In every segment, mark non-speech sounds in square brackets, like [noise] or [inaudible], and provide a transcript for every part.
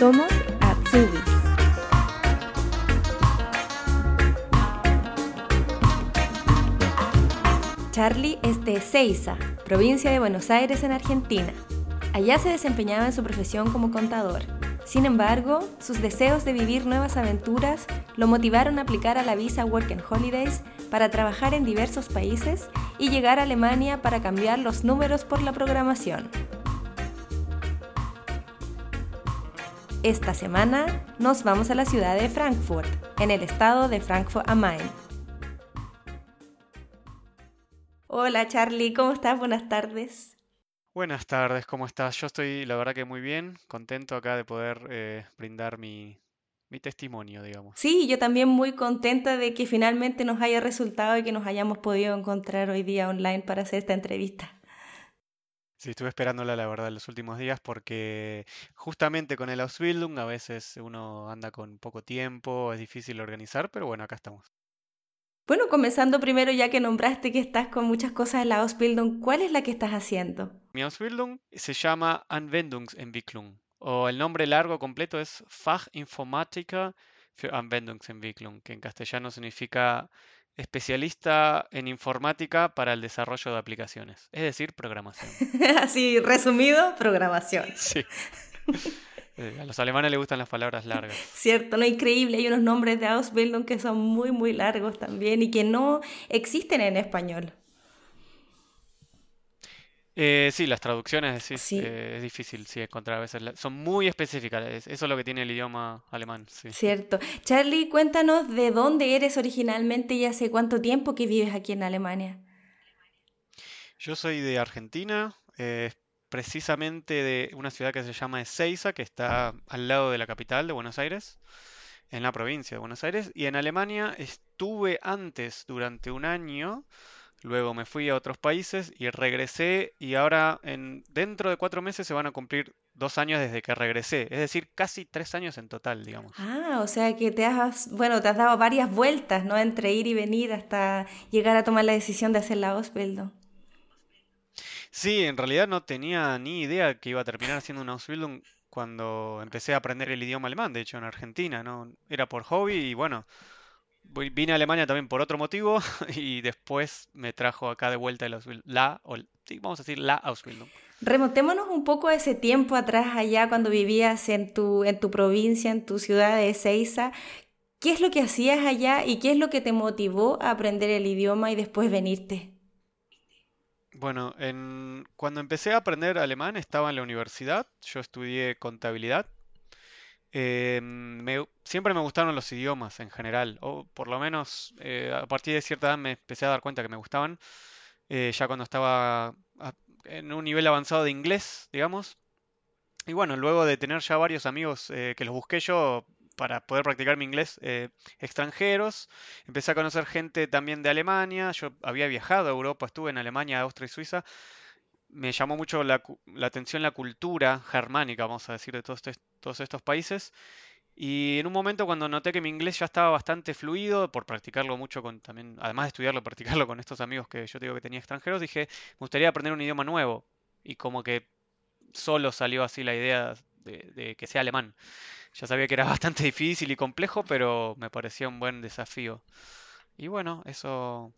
Somos Atsubis. Charlie es de Ezeiza, provincia de Buenos Aires en Argentina. Allá se desempeñaba en su profesión como contador. Sin embargo, sus deseos de vivir nuevas aventuras lo motivaron a aplicar a la visa Work Holidays para trabajar en diversos países y llegar a Alemania para cambiar los números por la programación. Esta semana nos vamos a la ciudad de Frankfurt, en el estado de Frankfurt am Main. Hola Charlie, ¿cómo estás? Buenas tardes. Buenas tardes, ¿cómo estás? Yo estoy, la verdad que muy bien, contento acá de poder eh, brindar mi, mi testimonio, digamos. Sí, yo también muy contenta de que finalmente nos haya resultado y que nos hayamos podido encontrar hoy día online para hacer esta entrevista. Sí, estuve esperándola, la verdad, los últimos días porque justamente con el Ausbildung a veces uno anda con poco tiempo, es difícil organizar, pero bueno, acá estamos. Bueno, comenzando primero ya que nombraste que estás con muchas cosas en la Ausbildung, ¿cuál es la que estás haciendo? Mi Ausbildung se llama Anwendungsentwicklung o el nombre largo completo es Fachinformatiker für Anwendungsentwicklung, que en castellano significa especialista en informática para el desarrollo de aplicaciones, es decir, programación. [laughs] Así resumido, programación. Sí. [laughs] Eh, a los alemanes les gustan las palabras largas. [laughs] Cierto, no increíble. Hay unos nombres de Ausbildung que son muy, muy largos también y que no existen en español. Eh, sí, las traducciones sí, eh, es difícil sí, encontrar a veces. Son muy específicas, eso es lo que tiene el idioma alemán. Sí. Cierto. Charlie, cuéntanos de dónde eres originalmente y hace cuánto tiempo que vives aquí en Alemania. Yo soy de Argentina, eh, precisamente de una ciudad que se llama Ezeiza, que está al lado de la capital de Buenos Aires, en la provincia de Buenos Aires. Y en Alemania estuve antes durante un año Luego me fui a otros países y regresé y ahora en, dentro de cuatro meses se van a cumplir dos años desde que regresé, es decir, casi tres años en total, digamos. Ah, o sea que te has, bueno, te has dado varias vueltas, ¿no? Entre ir y venir hasta llegar a tomar la decisión de hacer la Ausbildung. Sí, en realidad no tenía ni idea que iba a terminar haciendo una Ausbildung cuando empecé a aprender el idioma alemán, de hecho en Argentina, ¿no? Era por hobby y bueno, vine a Alemania también por otro motivo [laughs] y después me trajo acá de vuelta el la, o, sí, vamos a decir la Ausbildung. Remontémonos un poco a ese tiempo atrás allá cuando vivías en tu, en tu provincia, en tu ciudad de Ezeiza. ¿Qué es lo que hacías allá y qué es lo que te motivó a aprender el idioma y después venirte? Bueno, en, cuando empecé a aprender alemán estaba en la universidad, yo estudié contabilidad eh, siempre me gustaron los idiomas en general, o por lo menos eh, a partir de cierta edad me empecé a dar cuenta que me gustaban, eh, ya cuando estaba en un nivel avanzado de inglés, digamos. Y bueno, luego de tener ya varios amigos que los busqué yo para poder practicar mi inglés extranjeros, empecé a conocer gente también de Alemania, yo había viajado a Europa, estuve en Alemania, Austria y Suiza, me llamó mucho la, atención la cultura germánica, vamos a decir, de todos, estos países. Y en un momento cuando noté que mi inglés ya estaba bastante fluido, por practicarlo mucho con también, además de estudiarlo, [laughs] practicarlo con estos amigos que yo digo que tenía extranjeros, dije, me gustaría aprender un idioma nuevo. Y como que solo salió así la idea de, que sea alemán. Ya sabía que era [laughs] bastante difícil y complejo, pero me parecía un buen desafío. Y bueno, eso,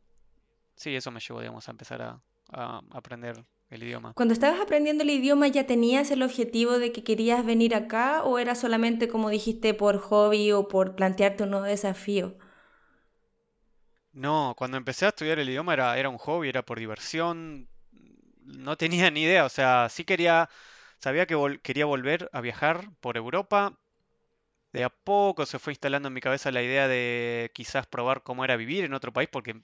sí, eso me llevó, digamos, a empezar a aprender el idioma. Cuando estabas aprendiendo el idioma, ¿ya tenías el objetivo de que querías venir acá o era solamente, como dijiste, por hobby o por plantearte un nuevo desafío? No, cuando empecé a estudiar el idioma era, era un hobby, era por diversión, no tenía ni idea, o sea, sí quería, sabía que quería volver a viajar por Europa, de a poco se fue instalando en mi cabeza la idea de quizás probar cómo era vivir en otro país, porque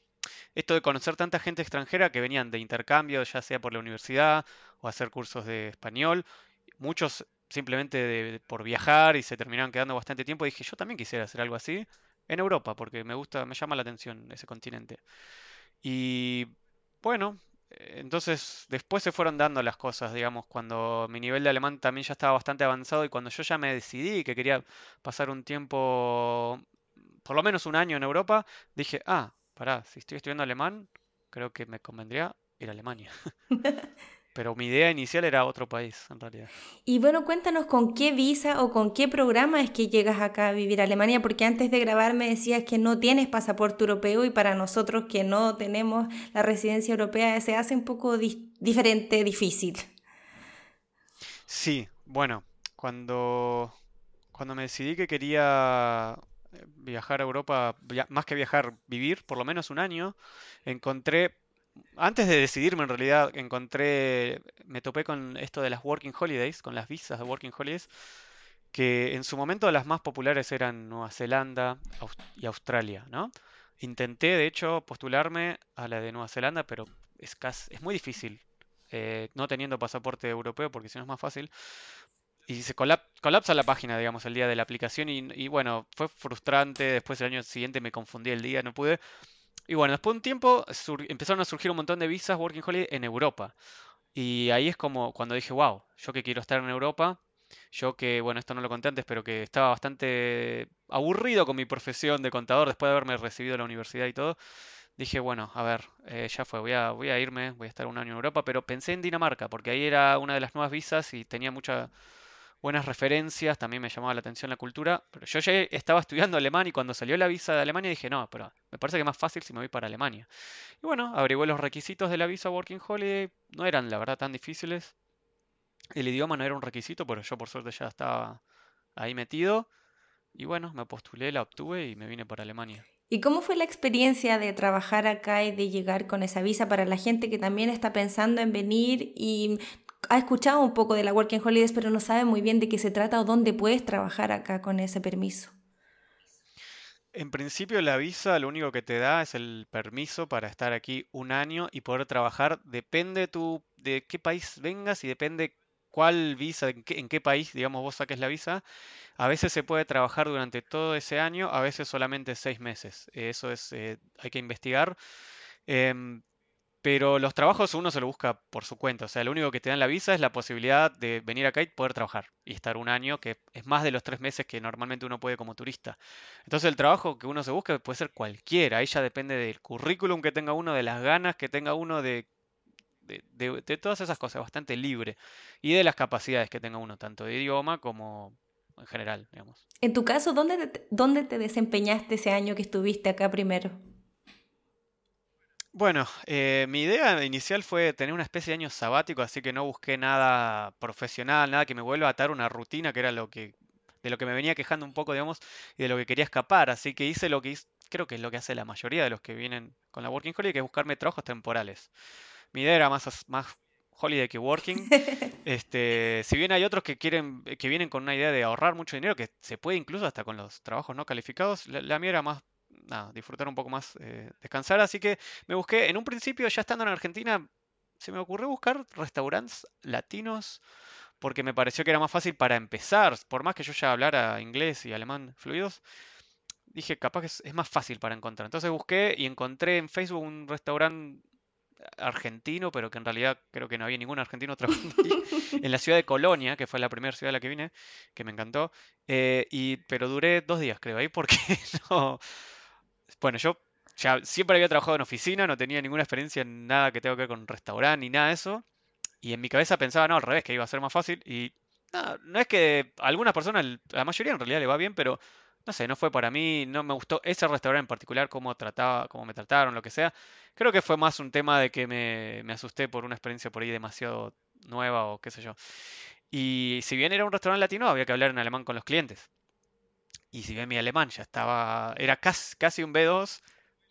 esto de conocer tanta gente extranjera que venían de intercambio, ya sea por la universidad o hacer cursos de español, muchos simplemente por viajar y se terminaron quedando bastante tiempo, dije, yo también quisiera hacer algo así en Europa, porque me gusta, me llama la atención ese continente. Y bueno, entonces después se fueron dando las cosas, digamos, cuando mi nivel de alemán también ya estaba bastante avanzado y cuando yo ya me decidí que quería pasar un tiempo, por lo menos un año en Europa, dije, ah, pará, si estoy estudiando alemán, creo que me convendría ir a Alemania. [laughs] [laughs] pero mi idea inicial era otro país, en realidad. Y bueno, cuéntanos con qué visa o con qué programa es que llegas acá a vivir a Alemania, porque antes de grabar me decías que no tienes pasaporte europeo y para nosotros que no tenemos la residencia europea se hace un poco diferente, difícil. Sí, bueno, cuando, cuando me decidí que quería viajar a Europa, más que viajar, vivir por lo menos un año, encontré antes de decidirme, en realidad, encontré, me topé con esto de las Working Holidays, con las visas de Working Holidays, que en su momento las más populares eran Nueva Zelanda y Australia, ¿no? Intenté, de hecho, postularme a la de Nueva Zelanda, pero es, es muy difícil, eh, no teniendo pasaporte europeo, porque si no es más fácil. Y se colapsa la página, digamos, el día de la aplicación. Y, bueno, fue frustrante. Después el año siguiente me confundí el día, no pude. Y bueno, después de un tiempo empezaron a surgir un montón de visas Working Holiday en Europa. Y ahí es como cuando dije, wow, yo que quiero estar en Europa, yo que, bueno, esto no lo conté antes, pero que estaba bastante aburrido con mi profesión de contador después de haberme recibido en la universidad y todo, dije, bueno, a ver, eh, ya fue, voy a, voy a irme, voy a estar un año en Europa, pero pensé en Dinamarca, porque ahí era una de las nuevas visas y tenía mucha buenas referencias, también me llamaba la atención la cultura, pero yo ya estaba estudiando alemán y cuando salió la visa de Alemania dije, no, pero me parece que es más fácil si me voy para Alemania. Y bueno, averigué los requisitos de la visa Working Holiday, no eran la verdad tan difíciles. El idioma no era un requisito, pero yo por suerte ya estaba ahí metido. Y bueno, me postulé, la obtuve y me vine para Alemania. ¿Y cómo fue la experiencia de trabajar acá y de llegar con esa visa para la gente que también está pensando en venir y ha escuchado un poco de la Working Holidays, pero no sabe muy bien de qué se trata o dónde puedes trabajar acá con ese permiso. En principio la visa lo único que te da es el permiso para estar aquí un año y poder trabajar. Depende tu, de qué país vengas y depende cuál visa, en qué, país, digamos, vos saques la visa. A veces se puede trabajar durante todo ese año, a veces solamente seis meses. Eso es, eh, hay que investigar. Em, pero los trabajos uno se lo busca por su cuenta. O sea, lo único que te dan la visa es la posibilidad de venir acá y poder trabajar y estar un año, que es más de los tres meses que normalmente uno puede como turista. Entonces el trabajo que uno se busca puede ser cualquiera. Ahí ya depende del currículum que tenga uno, de las ganas que tenga uno, de, de, todas esas cosas, bastante libre. Y de las capacidades que tenga uno, tanto de idioma como en general, digamos. En tu caso, ¿dónde dónde te desempeñaste ese año que estuviste acá primero? Bueno, eh, mi idea inicial fue tener una especie de año sabático, así que no busqué nada profesional, nada que me vuelva a atar una rutina, que era lo que, de lo que me venía quejando un poco, digamos, y de lo que quería escapar. Así que hice lo que creo que es lo que hace la mayoría de los que vienen con la Working Holiday, que es buscarme trabajos temporales. Mi idea era más, más holiday que working. [laughs] Este, si bien hay otros que quieren, que vienen con una idea de ahorrar mucho dinero, que se puede incluso hasta con los trabajos no calificados, la mía era más nada, disfrutar un poco más, eh, descansar. Así que me busqué, en un principio, ya estando en Argentina, se me ocurrió buscar restaurantes latinos porque me pareció que era más fácil para empezar. Por más que yo ya hablara inglés y alemán fluidos, dije, capaz que es, más fácil para encontrar. Entonces busqué y encontré en Facebook un restaurante argentino, pero que en realidad creo que no había ningún argentino trabajando [laughs] ahí, en la ciudad de Colonia, que fue la primera ciudad a la que vine, que me encantó. Eh, y, pero duré dos días, creo, ahí porque [laughs] no, bueno, yo ya siempre había trabajado en oficina, no tenía ninguna experiencia en nada que tenga que ver con restaurante ni nada de eso. Y en mi cabeza pensaba, no, al revés, que iba a ser más fácil. Y no, no es que a algunas personas, la mayoría en realidad le va bien, pero no sé, no fue para mí, no me gustó ese restaurante en particular, cómo trataba, cómo me trataron, lo que sea. Creo que fue más un tema de que me, me asusté por una experiencia por ahí demasiado nueva o qué sé yo. Y si bien era un restaurante latino, había que hablar en alemán con los clientes. Y si bien mi alemán ya estaba, era casi, casi un B2,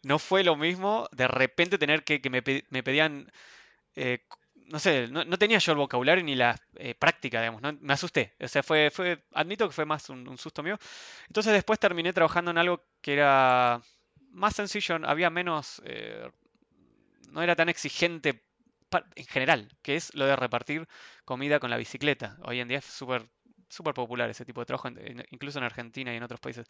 no fue lo mismo de repente tener que, que me, pedían, eh, no sé, no, tenía yo el vocabulario ni la eh, práctica, digamos, ¿no? me asusté. O sea, fue, fue, admito que fue más un, susto mío. Entonces después terminé trabajando en algo que era más sencillo, había menos, eh, no era tan exigente en general, que es lo de repartir comida con la bicicleta. Hoy en día es súper súper popular ese tipo de trabajo, incluso en Argentina y en otros países.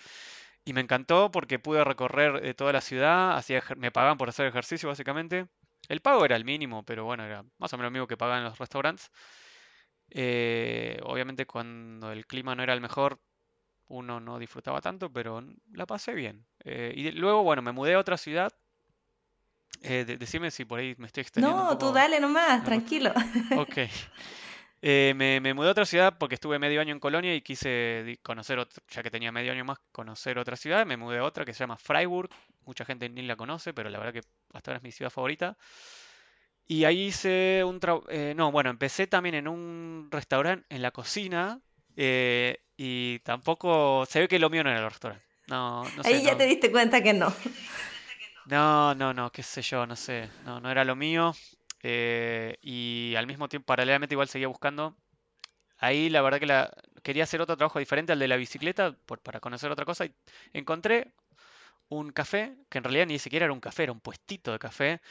Y me encantó porque pude recorrer eh, toda la ciudad, hacía, me pagaban por hacer ejercicio básicamente. El pago era el mínimo, pero bueno, era más o menos lo mismo que pagaban en los restaurantes. Eh, obviamente cuando el clima no era el mejor, uno no disfrutaba tanto, pero la pasé bien. Eh, y luego, bueno, me mudé a otra ciudad Eh, decime si por ahí me estoy extendiendo. No, tú dale nomás, tranquilo. [laughs] Ok. Eh, me, me, mudé a otra ciudad porque estuve medio año en Colonia y quise conocer, otra, ya que tenía medio año más, conocer otra ciudad. Me mudé a otra que se llama Freiburg. Mucha gente ni la conoce, pero la verdad que hasta ahora es mi ciudad favorita. Y ahí hice un trabajo... Eh, no, bueno, empecé también en un restaurante, en la cocina, eh, y tampoco... Se ve que lo mío no era el restaurante. No, no sé, Ahí ya te diste cuenta que no. No, no, no, qué sé yo, no sé. No, no era lo mío. Eh, y al mismo tiempo, paralelamente, igual seguía buscando. Ahí la verdad que la, quería hacer otro trabajo diferente al de la bicicleta para conocer otra cosa. Y encontré un café, que en realidad ni siquiera era un café, era un puestito de café.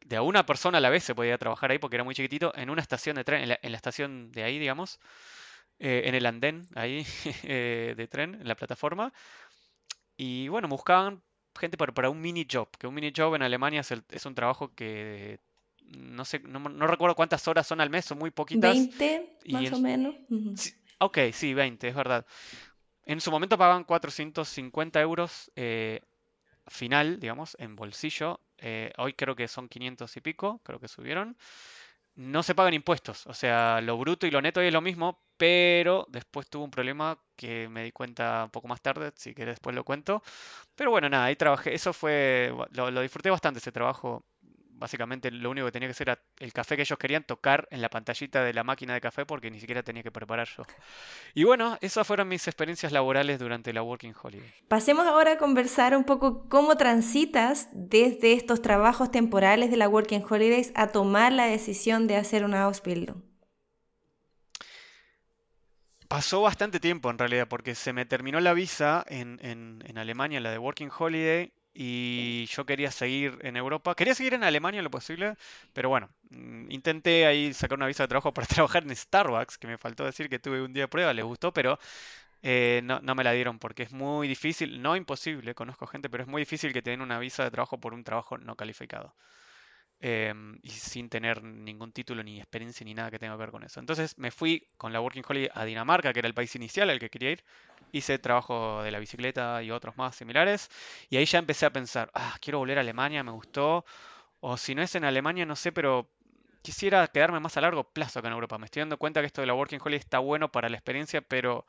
De a una persona a la vez se podía trabajar ahí porque era muy chiquitito, en una estación de tren, en la, estación de ahí, digamos, eh, en el andén ahí [laughs] eh, de tren, en la plataforma. Y bueno, buscaban gente para, un mini job, que un mini job en Alemania es un trabajo que no sé, no, recuerdo cuántas horas son al mes, son muy poquitas. 20 más o menos. ok, sí, 20, es verdad. En su momento pagaban 450 euros eh, final, digamos, en bolsillo. Eh, hoy creo que son 500 y pico, creo que subieron. No se pagan impuestos, o sea, lo bruto y lo neto es lo mismo, pero después tuvo un problema que me di cuenta un poco más tarde, si que después lo cuento. Pero bueno, nada, ahí trabajé, eso fue, lo disfruté bastante ese trabajo básicamente lo único que tenía que hacer era el café que ellos querían tocar en la pantallita de la máquina de café porque ni siquiera tenía que preparar yo. Y bueno, esas fueron mis experiencias laborales durante la Working Holiday. Pasemos ahora a conversar un poco cómo transitas desde estos trabajos temporales de la Working Holidays a tomar la decisión de hacer una Ausbildung. Pasó bastante tiempo en realidad, porque se me terminó la visa en, en Alemania, la de Working Holiday, y yo quería seguir en Europa. Quería seguir en Alemania lo posible, pero bueno, mm, intenté ahí sacar una visa de trabajo [laughs] para trabajar en Starbucks, que me faltó decir que tuve un día de prueba, les gustó, pero eh, no, me la dieron porque es muy difícil, no imposible, conozco gente, pero es muy difícil que te den una visa de trabajo por un trabajo no calificado. Em, y sin tener ningún título, ni experiencia, ni nada que tenga que ver con eso. Entonces me fui con la Working Holiday a Dinamarca, que era el país inicial al que quería ir. Hice trabajo de la bicicleta y otros más similares. Y ahí ya empecé a pensar, ah, quiero volver a Alemania, me gustó. O si no es en Alemania, no sé, pero quisiera quedarme más a largo plazo acá en Europa. Me estoy dando cuenta que esto de la Working Holiday está bueno para la experiencia, pero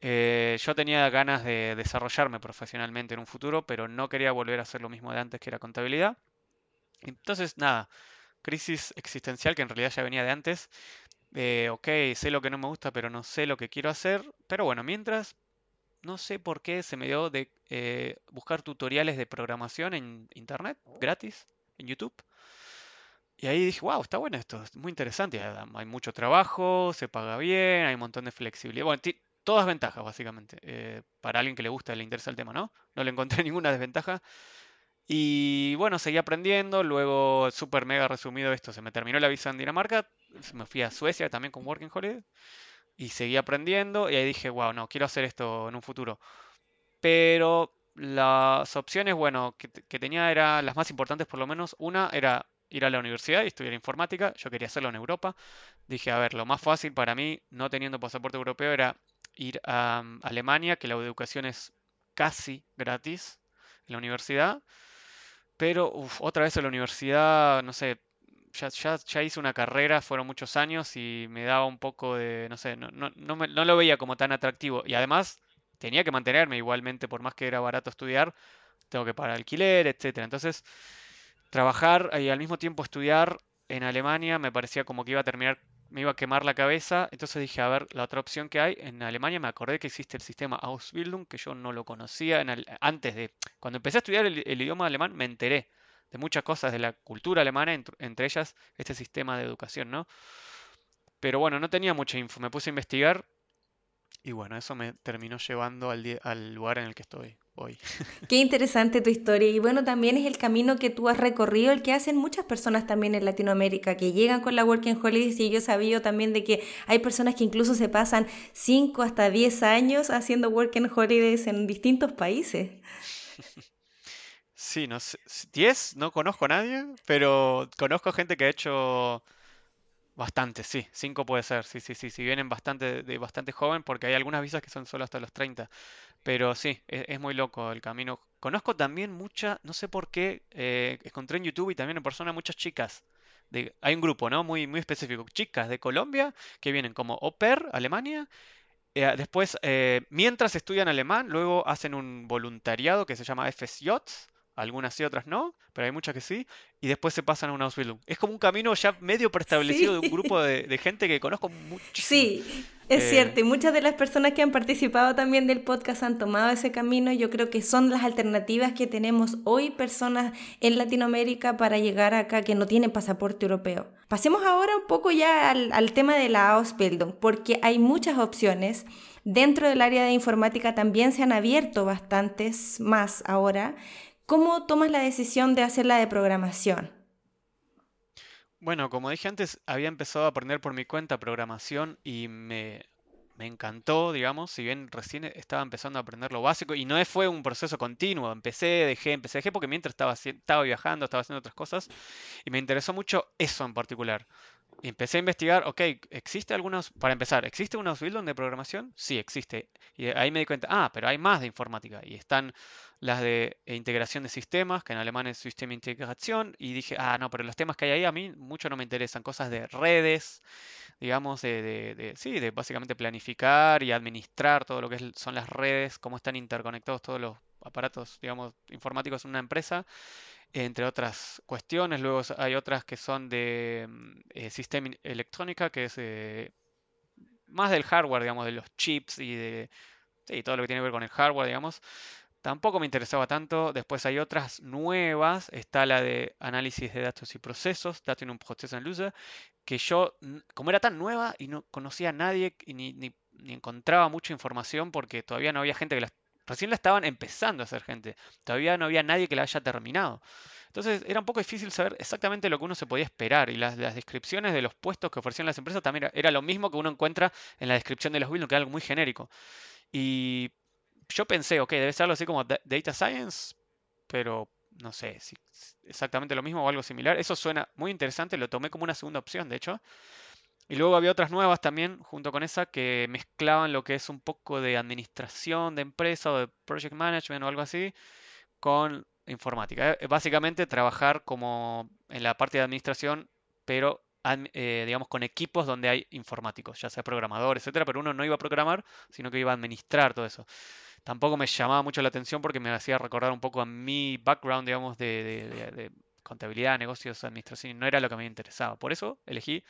eh, yo tenía ganas de desarrollarme profesionalmente en un futuro, pero no quería volver a hacer lo mismo de antes, que era contabilidad. Entonces, nada, crisis existencial que en realidad ya venía de antes. Eh, ok, sé lo que no me gusta, pero no sé lo que quiero hacer. Pero bueno, mientras, no sé por qué se me dio de eh, buscar tutoriales de programación en internet, gratis, en YouTube. Y ahí dije, wow, está bueno esto, es muy interesante. Hay mucho trabajo, se paga bien, hay un montón de flexibilidad. Bueno, todas ventajas, básicamente, eh, para alguien que le gusta, le interesa el tema, ¿no? No le encontré [laughs] ninguna desventaja. Y bueno, seguí aprendiendo, luego súper mega resumido esto, se me terminó la visa en Dinamarca, me fui a Suecia también con Working Holiday y seguí aprendiendo y ahí dije, wow, no, quiero hacer esto en un futuro. Pero las opciones, bueno, que, tenía eran las más importantes por lo menos. Una era ir a la universidad y estudiar informática, yo quería hacerlo en Europa. Dije, a ver, lo más fácil para mí, no teniendo pasaporte europeo, era ir a um, Alemania, que la educación es casi gratis en la universidad. Pero otra vez en la universidad, no sé, ya, ya, hice una carrera, fueron muchos años y me daba un poco de, no sé, no, no, no, no lo veía como tan atractivo. Y además tenía que mantenerme igualmente, por más que era barato estudiar, tengo que pagar alquiler, etc. Entonces, trabajar y al mismo tiempo estudiar en Alemania me parecía como que iba a terminar me iba a quemar la cabeza. Entonces dije, a ver, la otra opción que hay, en Alemania me acordé que existe el sistema Ausbildung, que yo no lo conocía antes de... Cuando empecé a estudiar el, idioma alemán me enteré de muchas cosas de la cultura alemana, entre, ellas este sistema de educación, ¿no? Pero bueno, no tenía mucha info, me puse a investigar y bueno, eso me terminó llevando al, al lugar en el que estoy. [laughs] Qué interesante tu historia y bueno, también es el camino que tú has recorrido, el que hacen muchas personas también en Latinoamérica, que llegan con la Working Holidays y yo sabía también de que hay personas que incluso se pasan 5 hasta 10 años haciendo Working Holidays en distintos países. [laughs] Sí, no sé, 10 no conozco a nadie, pero conozco gente que ha hecho Bastante, sí. Cinco puede ser. Sí, sí, sí. Si vienen bastante de bastante joven, porque hay algunas visas que son solo hasta los 30. Pero sí, es, es muy loco el camino. Conozco también muchas, no sé por qué, eh, encontré en YouTube y también en persona muchas chicas. Hay un grupo, ¿no? Muy, muy específico. Chicas de Colombia que vienen como au Alemania. eh, después, eh, mientras estudian alemán, luego hacen un voluntariado que se llama FSJ. Algunas sí, otras no, pero hay muchas que sí. Y después se pasan a una Ausbildung. Es como un camino ya medio preestablecido de un Sí, grupo de, de gente que conozco muchísimo. sí, es Eh, cierto. Y muchas de las personas que han participado también del podcast han tomado ese camino. Yo creo que son las alternativas que tenemos hoy personas en Latinoamérica para llegar acá que no tienen pasaporte europeo. Pasemos ahora un poco ya al, al tema de la Ausbildung, porque hay muchas opciones. Dentro del área de informática también se han abierto bastantes más ahora. ¿Cómo tomas la decisión de hacer la de programación? Bueno, como dije antes, había empezado a aprender por mi cuenta programación y me, me encantó, digamos, si bien recién estaba empezando a aprender lo básico y no fue un proceso continuo, empecé, dejé, empecé, dejé porque mientras estaba, estaba viajando, estaba haciendo otras cosas y me interesó mucho eso en particular. Y empecé a investigar, ok, ¿existe algunos, para empezar, ¿existe una Ausbildung de programación? Sí, existe. Y ahí me di cuenta, ah, pero hay más de informática. Y están las de integración de sistemas, que en alemán es System Integration, y dije, ah, no, pero los temas que hay ahí a mí mucho no me interesan, cosas de redes, digamos, de, de- de- sí, de básicamente planificar y administrar todo lo que son las redes, cómo están interconectados todos los aparatos, digamos, informáticos en una empresa entre otras cuestiones. Luego hay otras que son de mm, eh, sistema electrónica, que es eh, más del hardware, digamos, de los chips y de sí, todo lo que tiene que ver con el hardware, digamos. Tampoco me interesaba tanto. Después hay otras nuevas. Está la de análisis de datos y procesos, Daten und Prozessanalyse, que yo, como era tan nueva y no conocía a nadie y ni, ni- ni encontraba mucha información porque todavía no había gente que la... Recién la estaban empezando a hacer gente. Todavía no había nadie que la haya terminado. Entonces era un poco difícil saber exactamente lo que uno se podía esperar. Y las, descripciones de los puestos que ofrecían las empresas también era, lo mismo que uno encuentra en la descripción de los builds, que era algo muy genérico. Y yo pensé, ok, debe ser algo así como da- Data Science, pero no sé si exactamente lo mismo o algo similar. Eso suena muy interesante, lo tomé como una segunda opción, de hecho. Y luego había otras nuevas también, junto con esa, que mezclaban lo que es un poco de administración de empresa o de project management o algo así, con informática. Eh, Básicamente trabajar como en la parte de administración, pero eh, digamos con equipos donde hay informáticos, ya sea programador, etcétera, pero uno no iba a programar, sino que iba a administrar todo eso. Tampoco me llamaba mucho la atención porque me hacía recordar un poco a mi background, digamos, de, de- contabilidad, negocios, administración, no era lo que me interesaba. Por eso elegí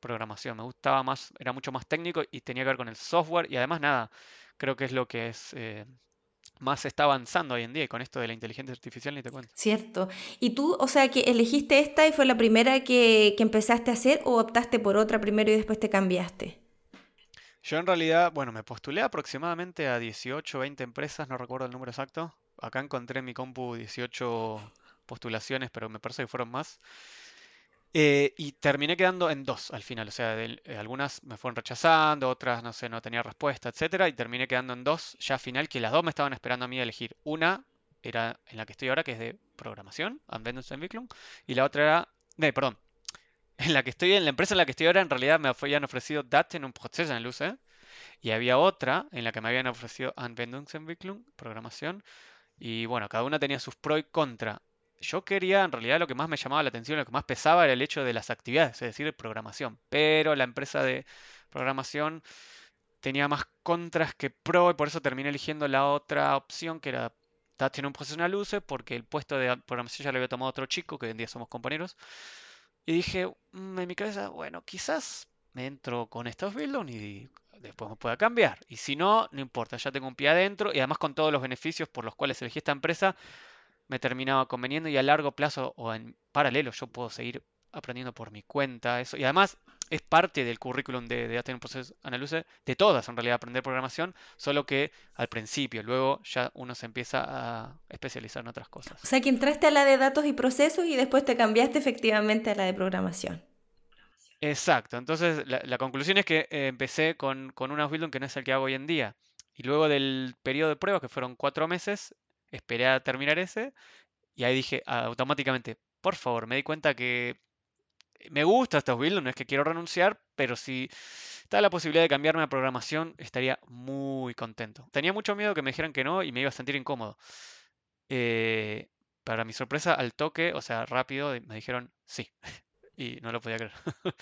programación. Me gustaba más, era mucho más técnico y tenía que ver con el software y además nada, creo que es lo que es eh, más está avanzando hoy en día y con esto de la inteligencia artificial ni te cuento. Cierto. ¿Y tú, o sea, que elegiste esta y fue la primera que, que empezaste a hacer o optaste por otra primero y después te cambiaste? Yo en realidad, bueno, me postulé aproximadamente a 18 o 20 empresas, no recuerdo el número exacto. Acá encontré en mi compu 18 postulaciones, pero me parece que fueron más. Eh, y terminé quedando en dos al final, o sea, eh, algunas me fueron rechazando, otras no sé, no tenía respuesta, etcétera, y terminé quedando en dos ya al final, que las dos me estaban esperando a mí elegir. Una era en la que estoy ahora, que es de programación, Anwendungsentwicklung, y la otra era, no, perdón, [laughs] en la que estoy, en la empresa en la que estoy ahora, en realidad me habían ofrecido Daten und Prozessanalyse, y había otra en la que me habían ofrecido Anwendungsentwicklung, programación, y bueno, cada una tenía sus pros y contra. Yo quería, en realidad, lo que más me llamaba la atención, lo que más pesaba era el hecho de las actividades, es decir, programación. Pero la empresa de programación tenía más contras que pro y por eso terminé eligiendo la otra opción que era Daten un profesional use porque el puesto de programación ya lo había tomado otro chico, que hoy en día somos compañeros. Y dije, mm, en mi cabeza, bueno, quizás me entro con estos buildings y después me pueda cambiar. Y si no, no importa, ya tengo un pie adentro y además con todos los beneficios por los cuales elegí esta empresa, me terminaba conveniendo y a largo plazo o en paralelo yo puedo seguir aprendiendo por mi cuenta eso. Y además es parte del currículum de, de Data Process Analysis, de todas en realidad, aprender programación, solo que al principio, luego ya uno se empieza a especializar en otras O cosas. sea, que entraste a la de datos y procesos y después te cambiaste efectivamente a la de programación. Exacto, entonces la, la conclusión es que eh, empecé con, con un building que no es el que hago hoy en día. Y luego del periodo de prueba, que fueron cuatro meses, esperé a terminar ese y ahí dije automáticamente, por favor, me di cuenta que me gusta este Ausbildung, no es que quiero renunciar, pero si está la posibilidad de cambiarme a programación, estaría muy contento. Tenía mucho miedo que me dijeran que no y me iba a sentir incómodo. Eh, para mi sorpresa, al toque, o sea, rápido, me dijeron sí. [laughs] y no lo podía creer. [laughs]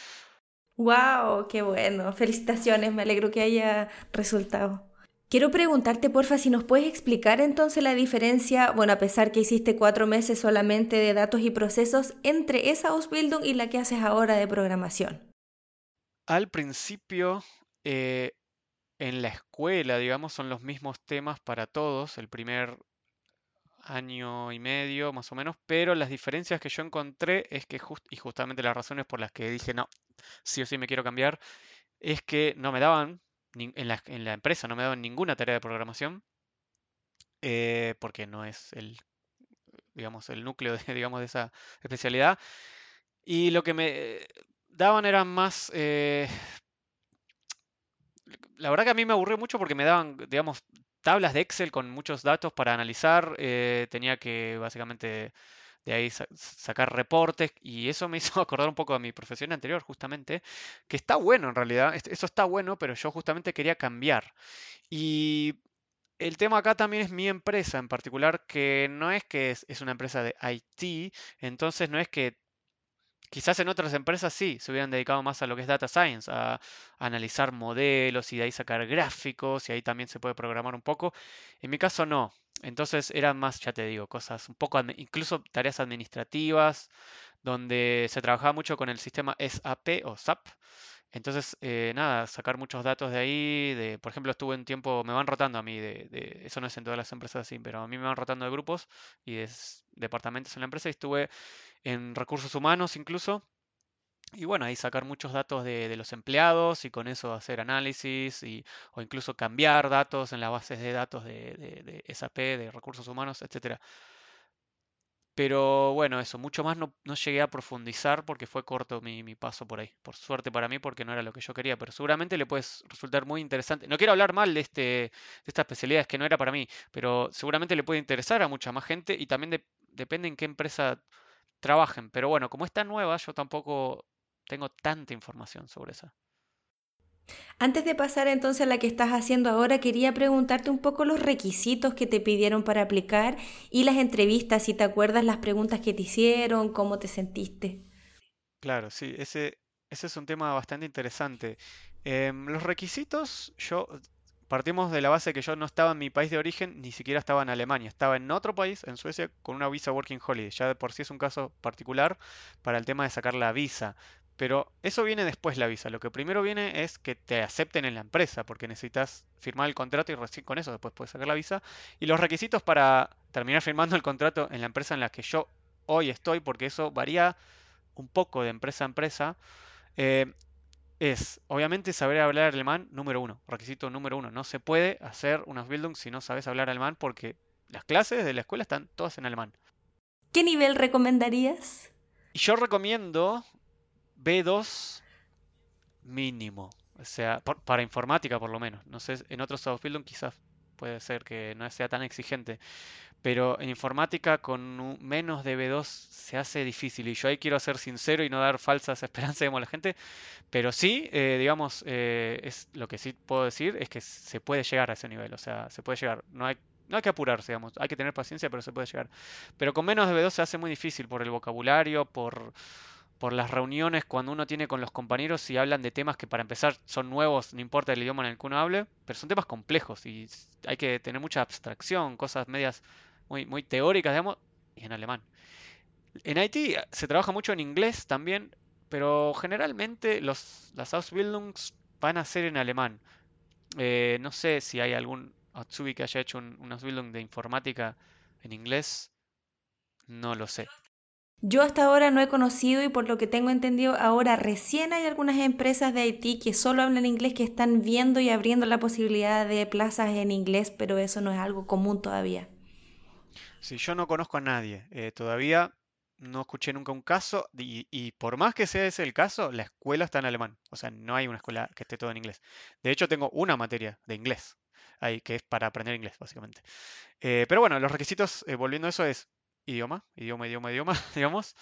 ¡Wow! ¡Qué bueno! Felicitaciones, me alegro que haya resultado. Quiero preguntarte, porfa, si nos puedes explicar entonces la diferencia, bueno, a pesar que hiciste cuatro meses solamente de datos y procesos, entre esa Ausbildung y la que haces ahora de programación. Al principio, eh, en la escuela, digamos, son los mismos temas para todos, el primer año y medio más o menos, pero las diferencias que yo encontré es que, y justamente las razones por las que dije, no, sí o sí me quiero cambiar, es que no me daban en la, empresa no me daban ninguna tarea de programación, eh, porque no es el, digamos, el núcleo de, [laughs] digamos, de esa especialidad. Y lo que me daban eran más... Eh, la verdad que a mí me aburrió mucho porque me daban, digamos, tablas de Excel con muchos datos para analizar. Eh, tenía que básicamente de ahí sacar reportes y eso me [laughs] hizo acordar un poco a mi profesión anterior justamente, que está bueno en realidad, eso está bueno, pero yo justamente quería cambiar. Y el tema acá también es mi empresa en particular, que no es que es, es una empresa de IT, entonces no es que Quizás en otras empresas sí, se hubieran dedicado más a lo que es data science, a, analizar modelos y de ahí sacar gráficos y ahí también se puede programar un poco. En mi caso no. Entonces eran más, ya te digo, cosas un poco, incluso tareas administrativas, donde se trabajaba mucho con el sistema SAP o SAP. Entonces, eh, nada, sacar muchos datos de ahí, de, por ejemplo, estuve un tiempo, me van rotando a mí, de, de, eso no es en todas las empresas así, pero a mí me van rotando de grupos y de departamentos en la empresa y estuve en recursos humanos incluso. Y bueno, ahí sacar muchos datos de, los empleados y con eso hacer análisis y, o incluso cambiar datos en las bases de datos de, de SAP, de recursos humanos, etcétera. Pero bueno, eso, mucho más no, llegué a profundizar porque fue corto mi, paso por ahí. Por suerte para mí, porque no era lo que yo quería, pero seguramente le puede resultar muy interesante. No quiero hablar mal de, este, de esta especialidad, es que no era para mí, pero seguramente le puede interesar a mucha más gente y también depende en qué empresa trabajen. Pero bueno, como está nueva, yo tampoco tengo tanta información sobre esa. Antes de pasar entonces a la que estás haciendo ahora, quería preguntarte un poco los requisitos que te pidieron para aplicar y las entrevistas, si te acuerdas las preguntas que te hicieron, cómo te sentiste. Claro, sí, ese, ese es un tema bastante interesante. Em, los requisitos, yo partimos de la base que yo no estaba en mi país de origen, ni siquiera estaba en Alemania, estaba en otro país, en Suecia, con una visa Working Holiday. Ya de por sí es un caso particular para el tema de sacar la visa. Pero eso viene después la visa. Lo que primero viene es que te acepten en la empresa, porque necesitas firmar el contrato y recién con eso después puedes sacar la visa. Y los requisitos para terminar firmando el contrato en la empresa en la que yo hoy estoy, porque eso varía un poco de empresa a empresa, eh, es obviamente saber hablar alemán número uno. Requisito número uno. No se puede hacer unas Bildung si no sabes hablar alemán porque las clases de la escuela están todas en alemán. ¿Qué nivel recomendarías? yo recomiendo B2 mínimo. O sea, para informática por lo menos. No sé, en otros Ausbildung quizás puede ser que no sea tan exigente. Pero en informática con menos de B2 se hace difícil. Y yo ahí quiero ser sincero y no dar falsas [laughs] esperanzas a la gente. Pero sí, eh, digamos, eh, es lo que sí puedo decir es que se puede llegar a ese nivel. O sea, se puede llegar. No hay, no hay que apurarse, digamos. Hay que tener paciencia, pero se puede llegar. Pero con menos de B2 se hace muy difícil por el vocabulario, por por las reuniones cuando uno tiene con los compañeros y hablan de temas que para empezar son nuevos, no importa el idioma en el que uno hable, pero son temas complejos y hay que tener mucha abstracción, cosas medias muy, muy teóricas, digamos, y en alemán. En Haití se trabaja mucho en inglés también, pero generalmente los, las Ausbildungs van a ser en alemán. Eh, no sé si hay algún Atsubi que haya hecho un, un Ausbildung de informática en inglés, no lo sé. Yo hasta ahora no he conocido y por lo que tengo entendido, ahora recién hay algunas empresas de Haití que solo hablan inglés que están viendo y abriendo la posibilidad de plazas en inglés, pero eso no es algo común todavía. Sí, yo no conozco a nadie. Eh, todavía no escuché nunca un caso y, por más que sea ese el caso, la escuela está en alemán. O sea, no hay una escuela que esté todo en inglés. De hecho, tengo una materia de inglés ahí que es para aprender inglés, básicamente. Eh, pero bueno, los requisitos, eh, volviendo a eso, es idioma, idioma, idioma, idioma, [laughs] digamos.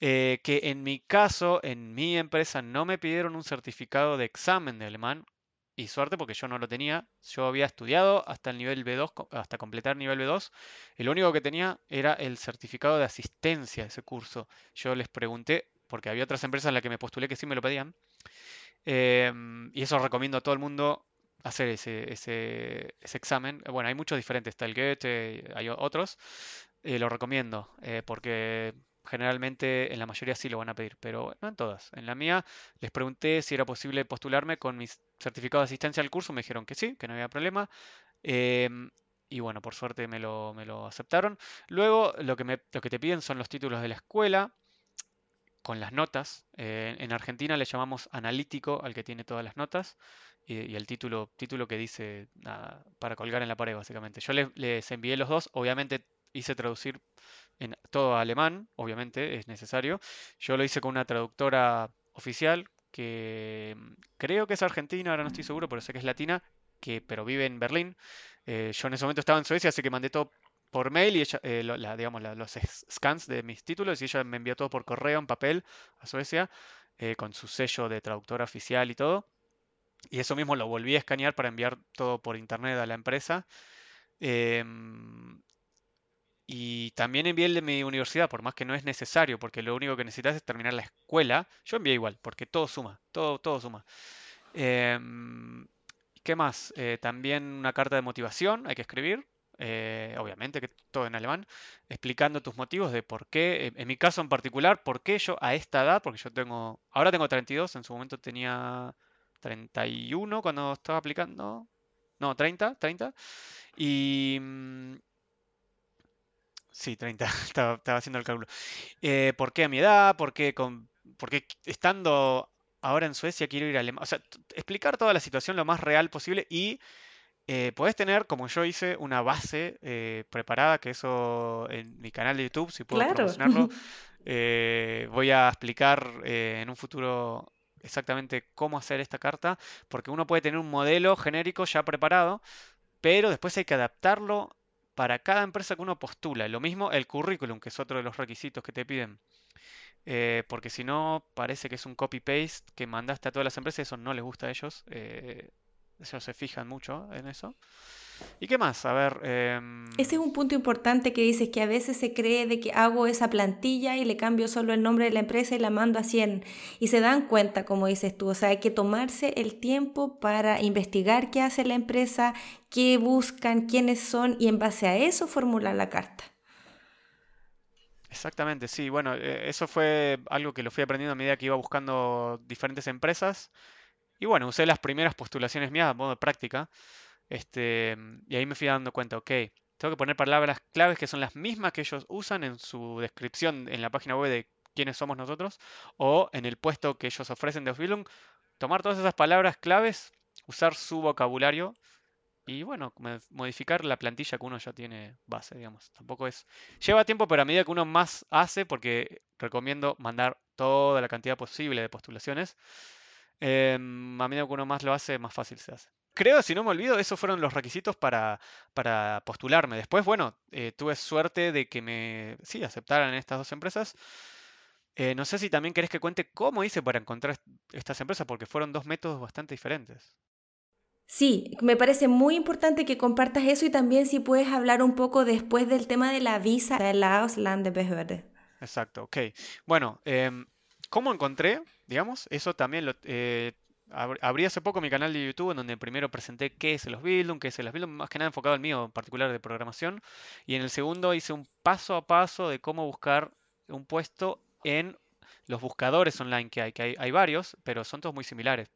Eh, que en mi caso, en mi empresa, no me pidieron un certificado de examen de alemán. Y suerte porque yo no lo tenía. Yo había estudiado hasta el nivel B2, hasta completar nivel B2. Y lo único que tenía era el certificado de asistencia a ese curso. Yo les pregunté, porque había otras empresas en las que me postulé que sí me lo pedían. Em, y eso recomiendo a todo el mundo hacer ese, ese, examen. Bueno, hay muchos diferentes, está el Goethe, hay otros. Eh, lo recomiendo, eh, porque generalmente en la mayoría sí lo van a pedir, pero no en todas. En la mía les pregunté si era posible postularme con mis certificados de asistencia al curso, me dijeron que sí, que no había problema. Em, y bueno, por suerte me lo, me lo aceptaron. Luego lo que, me, lo que te piden son los títulos de la escuela con las notas. Eh, en Argentina le llamamos analítico al que tiene todas las notas y, el título, título que dice para colgar en la pared, básicamente. Yo les, envié los dos, obviamente hice traducir en todo alemán, obviamente es necesario. Yo lo hice con una traductora oficial que mm, creo que es argentina, ahora no estoy seguro, pero sé que es latina, que, pero vive en Berlín. Eh, yo en ese momento estaba en Suecia, así que mandé todo por mail y ella, eh, digamos, los scans de mis títulos y ella me envió todo por correo en papel a Suecia eh, con su sello de traductora oficial y todo. Y eso mismo lo volví a escanear para enviar todo por internet a la empresa. Em, y también envié el de mi universidad, por más que no es necesario, porque lo único que necesitas es terminar la escuela. Yo envié igual, porque todo suma, todo, todo suma. Em, ¿Qué más? Eh, también una carta de motivación hay que escribir. Eh, obviamente que todo en alemán, explicando tus motivos de por qué, en mi caso en particular, por qué yo a esta edad, porque yo tengo, ahora tengo 32, en su momento tenía 31 cuando estaba aplicando, no, 30, 30, y... Sí, 30, [laughs] estaba, haciendo el cálculo. Eh, ¿Por qué a mi edad? ¿Por qué, con, por qué estando ahora en Suecia quiero ir a Alemania? O sea, explicar toda la situación lo más real posible y eh, podés tener, como yo hice, una base eh, preparada, que eso en mi canal de YouTube, si puedo promocionarlo, [laughs] eh, voy a explicar en un futuro exactamente cómo hacer esta carta, porque uno puede tener un modelo genérico ya preparado, pero después hay que adaptarlo para cada empresa que uno postula. Lo mismo el currículum, que es otro de los requisitos que te piden. porque si no, parece que es un copy-paste que mandaste a todas las empresas, eso no les gusta a ellos. Ellos se fijan mucho en eso. ¿Y qué más? A ver. Em, Ese es un punto importante que dices que a veces se cree de que hago esa plantilla y le cambio solo el nombre de la empresa y la mando a 100. Y se dan cuenta, como dices tú. O sea, hay que tomarse el tiempo para investigar qué hace la empresa, qué buscan, quiénes son y en base a eso formular la carta. Exactamente, sí. Bueno, eh, eso fue algo que lo fui aprendiendo a medida que iba buscando diferentes empresas. Y bueno, usé las primeras postulaciones mías a modo de práctica. Este, y ahí me fui dando cuenta, ok, tengo que poner palabras claves que son las mismas que ellos usan en su descripción en la página web de quiénes somos nosotros o en el puesto que ellos ofrecen de Ausbildung. Tomar todas esas palabras claves, usar su vocabulario y bueno, modificar la plantilla que uno ya tiene base, digamos. Tampoco es... Lleva tiempo, pero a medida que uno más hace, porque recomiendo mandar toda la cantidad posible de postulaciones, Em, a medida que uno más lo hace, más fácil se hace. Creo, si no me olvido, esos fueron los requisitos para, para postularme. Después, bueno, eh, tuve suerte de que me, sí, aceptaran estas dos empresas. Eh, no sé si también querés que cuente cómo hice para encontrar estas empresas, porque fueron dos métodos bastante diferentes. Sí, me parece muy importante que compartas eso y también si puedes hablar un poco después del tema de la visa de la Auslandebehörde. Exacto, ok. Bueno, em, ¿cómo encontré digamos. Eso también lo... Eh, abrí hace poco mi canal de YouTube en donde primero presenté qué es el Osbildung, qué es el Osbildung, más que nada enfocado al mío en particular de programación. Y en el segundo hice un paso a paso de cómo buscar un puesto en los buscadores online que hay, que hay, varios, pero son todos muy similares.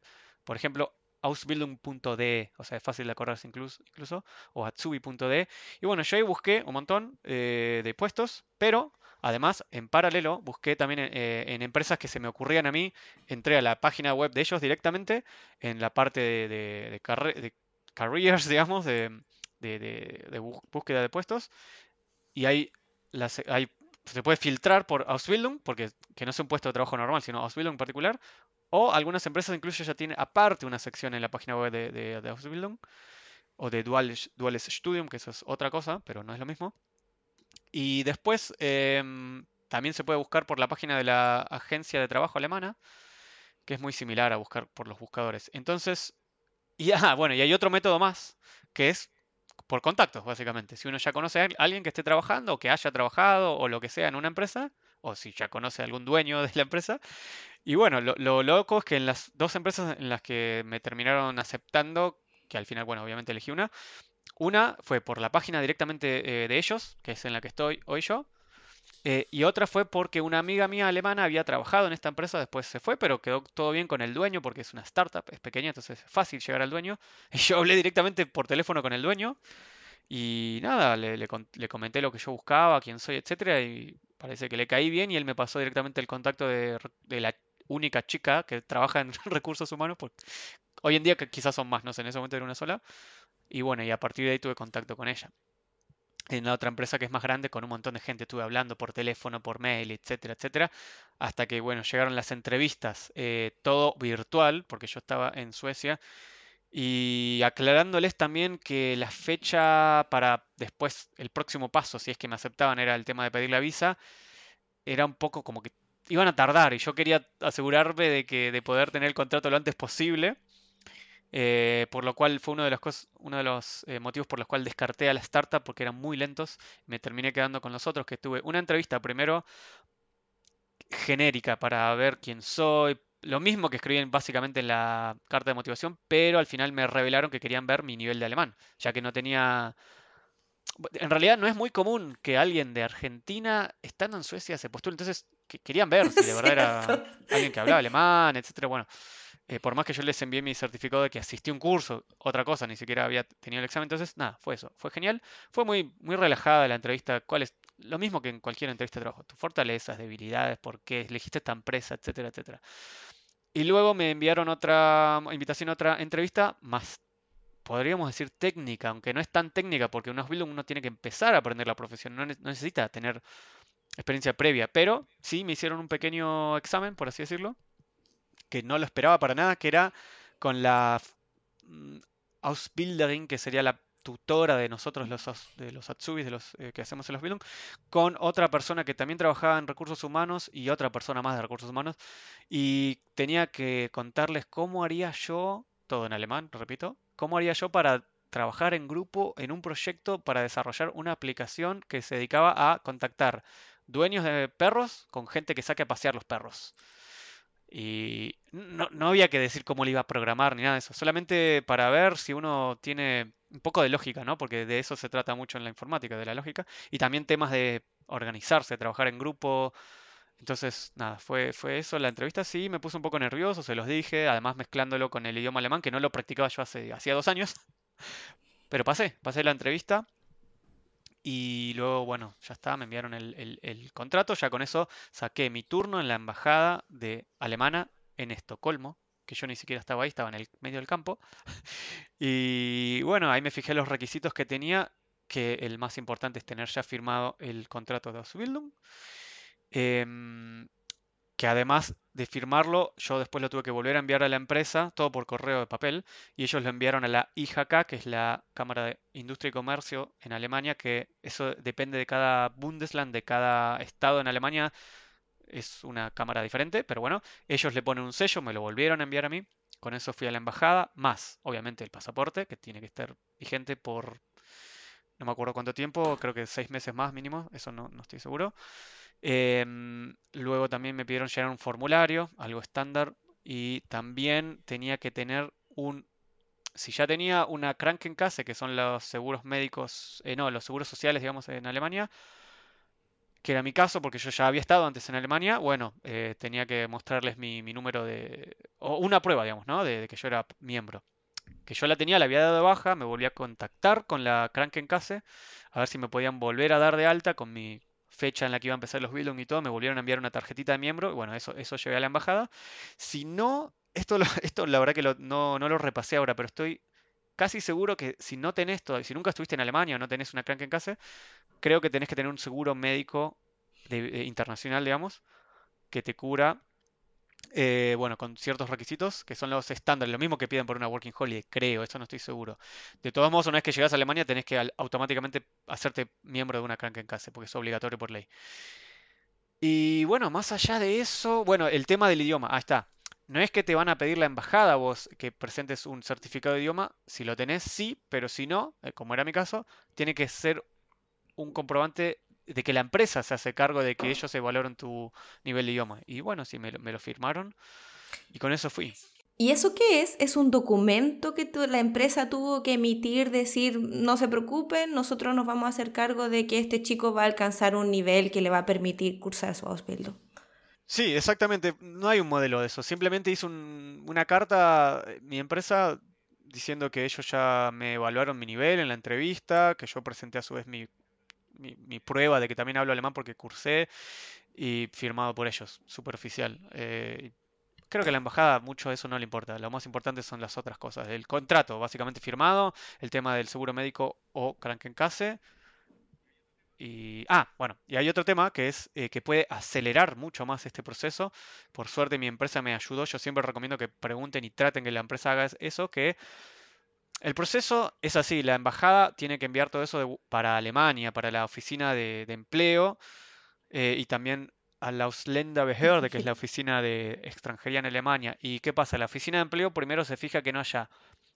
Por ejemplo, ausbildung.de, o sea, es fácil de acordarse incluso, incluso o atsubi.de. Y bueno, yo ahí busqué un montón eh, de puestos, pero Además, en paralelo, busqué también eh, en, empresas que se me ocurrían a mí, entré a la página web de ellos directamente, en la parte de, de, careers, [laughs] digamos, de, búsqueda de puestos, y ahí, se puede filtrar por Ausbildung, porque que no es un puesto de trabajo normal, sino Ausbildung en particular, o algunas empresas incluso ya tienen aparte una sección en la página web de, Ausbildung, o de Duales Studium, que eso es otra cosa, pero no es lo mismo. Y después, em, también se puede buscar por la página de la agencia de trabajo alemana, que es muy similar a buscar por los buscadores. Entonces, y [laughs] ah, bueno, y hay otro método más, que es por contactos, básicamente. Si uno ya conoce a alguien que esté trabajando o que haya trabajado o lo que sea en una empresa, o si ya conoce a algún dueño de la empresa. Y bueno, lo, loco es que en las dos empresas en las que me terminaron aceptando, que al final, bueno, obviamente elegí una, una fue por la página directamente eh, de ellos, que es en la que estoy hoy yo, eh, y otra fue porque una amiga mía alemana había trabajado en esta empresa, después se fue, pero quedó todo bien con el dueño porque es una startup, es pequeña, entonces es fácil llegar al dueño. [laughs] Y yo hablé directamente por teléfono con el dueño y nada, le, comenté lo que yo buscaba, quién soy, etcétera, y parece que le caí bien y él me pasó directamente el contacto de, la única chica que trabaja en [laughs] recursos humanos, porque hoy en día quizás son más, no sé, en ese momento era una sola. Y bueno, y a partir de ahí tuve contacto con ella en la otra empresa que es más grande, con un montón de gente, estuve hablando por teléfono, por mail, etcétera, etcétera, hasta que, bueno, llegaron las entrevistas, eh, todo virtual, porque yo estaba en Suecia, y aclarándoles también que la fecha para después, el próximo paso, si es que me aceptaban, era el tema de pedir la visa, era un poco como que iban a tardar, y yo quería asegurarme de que de poder tener el contrato lo antes posible. Eh, por lo cual fue uno de los, uno de los eh, motivos por los cuales descarté a la startup porque eran muy lentos. Me terminé quedando con los otros, que tuve una entrevista primero genérica para ver quién soy. Lo mismo que escribí básicamente en la carta de motivación, pero al final me revelaron que querían ver mi nivel de alemán, ya que no tenía... En realidad no es muy común que alguien de Argentina, estando en Suecia, se postule. Entonces querían ver si de [laughs] verdad era alguien que hablaba alemán, etcétera. Bueno, eh, por más que yo les envié mi certificado de que asistí a un curso, otra cosa, ni siquiera había tenido el examen. Entonces, nada, fue eso. Fue genial. Fue muy, muy relajada la entrevista. ¿Cuál es? Lo mismo que en cualquier entrevista de trabajo. Tus fortalezas, debilidades, por qué elegiste esta empresa, etcétera, etcétera. Y luego me enviaron otra invitación a otra entrevista más, podríamos decir técnica, aunque no es tan técnica porque un uno tiene que empezar a aprender la profesión, no necesita tener experiencia previa, pero sí me hicieron un pequeño examen, por así decirlo, que no lo esperaba para nada, que era con la mm, Ausbilderin, que sería la tutora de nosotros los, de los Atsubis, de los eh, que hacemos en los Bildung, con otra persona que también trabajaba en recursos humanos y otra persona más de recursos humanos. Y tenía que contarles cómo haría yo, todo en alemán, repito, cómo haría yo para trabajar en grupo en un proyecto para desarrollar una aplicación que se dedicaba a contactar dueños de perros con gente que saque a pasear los perros. Y no, había que decir cómo le iba a programar ni nada de eso, solamente para ver si uno tiene un poco de lógica, ¿no? Porque de eso se trata mucho en la informática, de la lógica. Y también temas de organizarse, trabajar en grupo. Entonces, nada, fue, fue eso. La entrevista sí me puso un poco nervioso, se los dije, además mezclándolo con el idioma alemán, que no lo practicaba yo hace hacía dos años. [laughs] Pero pasé, pasé la entrevista. Y luego, bueno, ya está, me enviaron el, contrato. Ya con eso saqué mi turno en la embajada de alemana en Estocolmo, que yo ni siquiera estaba ahí, estaba en el medio del campo. [laughs] Y bueno, ahí me fijé los requisitos que tenía, que el más importante es tener ya firmado el contrato de Ausbildung. Em, que además de firmarlo, yo después lo tuve que volver a enviar a la empresa, todo por correo de papel, y ellos lo enviaron a la IHK, que es la Cámara de Industria y Comercio en Alemania, que eso depende de cada Bundesland, de cada estado en Alemania, es una cámara diferente, pero bueno, ellos le ponen un sello, me lo volvieron a enviar a mí, con eso fui a la embajada, más obviamente el pasaporte, que tiene que estar vigente por, no me acuerdo cuánto tiempo, creo que seis meses más mínimo, eso no, no estoy seguro. Em, luego también me pidieron llenar un formulario, algo estándar, y también tenía que tener un... Si ya tenía una Krankenkasse, que son los seguros médicos, eh, no, los seguros sociales, digamos, en Alemania, que era mi caso porque yo ya había estado antes en Alemania, bueno, eh, tenía que mostrarles mi, número de... o una prueba, digamos, ¿no? De, de, que yo era miembro. Que yo la tenía, la había dado de baja, me volví a contactar con la Krankenkasse, a ver si me podían volver a dar de alta con mi fecha en la que iba a empezar los Bildung y todo, me volvieron a enviar una tarjetita de miembro, y bueno, eso, eso llevé a la embajada. Si no, esto, [laughs] esto la verdad que no, no lo repasé ahora, pero estoy casi seguro que si no tenés todo, si nunca estuviste en Alemania o no tenés una crank en casa, creo que tenés que tener un seguro médico de, internacional, digamos, que te cura eh, bueno, con ciertos requisitos que son los estándares, lo mismo que piden por una Working Holiday, creo, eso no estoy seguro. De todos modos, una vez que llegas a Alemania, tenés que automáticamente hacerte miembro de una Krankenkasse, porque es obligatorio por ley. Y bueno, más allá de eso, bueno, el tema del idioma, ahí está. No es que te van a pedir la embajada vos que presentes un certificado de idioma, si lo tenés, sí, pero si no, eh, como era mi caso, tiene que ser un comprobante de que la empresa se hace cargo de que ellos evaluaron tu nivel de idioma. Y bueno, sí, me, lo firmaron y con eso fui. ¿Y eso qué es? ¿Es un documento que la empresa tuvo que emitir, decir, no se preocupen, nosotros nos vamos a hacer cargo de que este chico va a alcanzar un nivel que le va a permitir cursar su Ausbildung? Sí, exactamente. No hay un modelo de eso. Simplemente hice una carta, eh, mi empresa, diciendo que ellos ya me evaluaron mi nivel en la entrevista, que yo presenté a su vez mi, prueba de que también hablo alemán porque cursé y firmado por ellos, superficial. Eh, creo que a la embajada mucho eso no le importa. Lo más importante son las otras cosas. El contrato, básicamente firmado, el tema del seguro médico o Krankenkasse y, ah, bueno, y hay otro tema que es eh, que puede acelerar mucho más este proceso. Por suerte mi empresa me ayudó. Yo siempre recomiendo que pregunten y traten que la empresa haga eso, que el proceso es así. La embajada tiene que enviar todo eso para Alemania, para la oficina de, empleo eh, y también a la Ausländerbehörde, que es la oficina de extranjería en Alemania. ¿Y qué pasa? La oficina de empleo primero se fija que no haya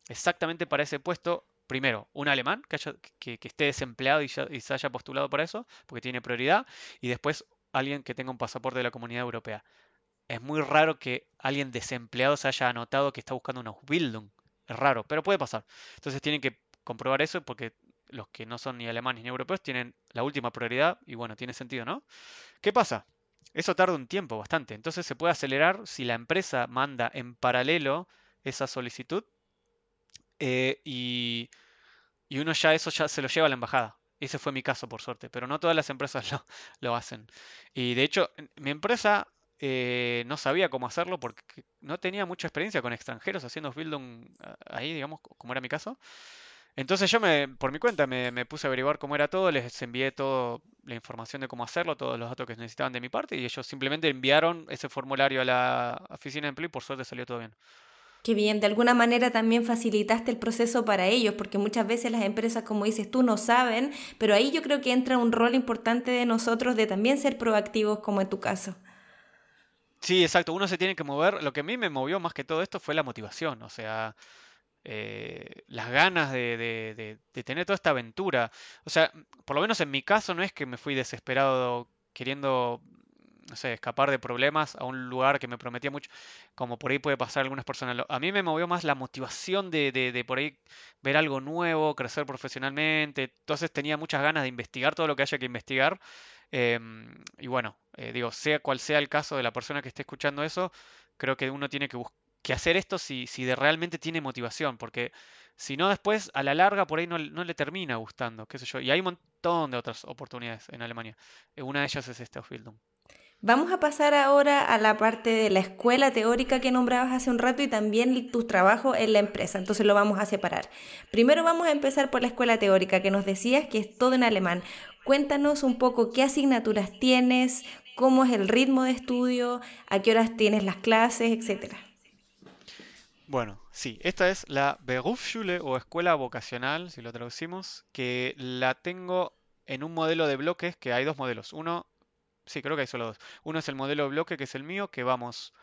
exactamente para ese puesto primero, un alemán que, esté desempleado y, se haya postulado para eso, porque tiene prioridad, y después alguien que tenga un pasaporte de la comunidad europea. Es muy raro que alguien desempleado se haya anotado que está buscando una Ausbildung. Es raro, pero puede pasar. Entonces tienen que comprobar eso porque los que no son ni alemanes ni europeos tienen la última prioridad y bueno, tiene sentido, ¿no? ¿Qué pasa? Eso tarda un tiempo bastante. Entonces se puede acelerar si la empresa manda en paralelo esa solicitud eh, y, uno ya eso ya se lo lleva a la embajada. Ese fue mi caso, por suerte, pero no todas las empresas [laughs] lo, hacen. Y de hecho, mi empresa eh, no sabía cómo hacerlo porque no tenía mucha experiencia con extranjeros haciendo Bildung ahí, digamos, como era mi caso. Entonces yo me, por mi cuenta me, puse a averiguar cómo era todo, les envié toda la información de cómo hacerlo, todos los datos que necesitaban de mi parte y ellos simplemente enviaron ese formulario a la oficina de empleo y por suerte salió todo bien. Qué bien, de alguna manera también facilitaste el proceso para ellos, porque muchas veces las empresas, como dices tú, no saben, pero ahí yo creo que entra un rol importante de nosotros de también ser proactivos, como en tu caso. Sí, exacto, uno se tiene que mover. Lo que a mí me movió más que todo esto fue la motivación, o sea, eh, las ganas de, de, tener toda esta aventura. O sea, por lo menos en mi caso no es que me fui desesperado queriendo no sé, escapar de problemas a un lugar que me prometía mucho, como por ahí puede pasar algunas personas. A mí me movió más la motivación de, de, por ahí ver algo nuevo, crecer profesionalmente. Entonces tenía muchas ganas de investigar todo lo que haya que investigar. Em, y bueno, eh, digo, sea cual sea el caso de la persona que esté escuchando eso, creo que uno tiene que, que hacer esto si, de realmente tiene motivación, porque si no después a la larga por ahí no, le termina gustando, qué sé yo. Y hay un montón de otras oportunidades en Alemania. Eh, una de ellas es esta Ausbildung. Vamos a pasar ahora a la parte de la escuela teórica que nombrabas hace un rato y también tu trabajo en la empresa. Entonces lo vamos a separar. Primero vamos a empezar por la escuela teórica que nos decías que es todo en alemán. Cuéntanos un poco qué asignaturas tienes, cómo es el ritmo de estudio, a qué horas tienes las clases, etcétera. Bueno, sí, esta es la Berufsschule o escuela vocacional, si lo traducimos, que la tengo en un modelo de bloques, que hay dos modelos. Uno sí, creo que hay solo dos. Uno es el modelo bloque, que es el mío, que vamos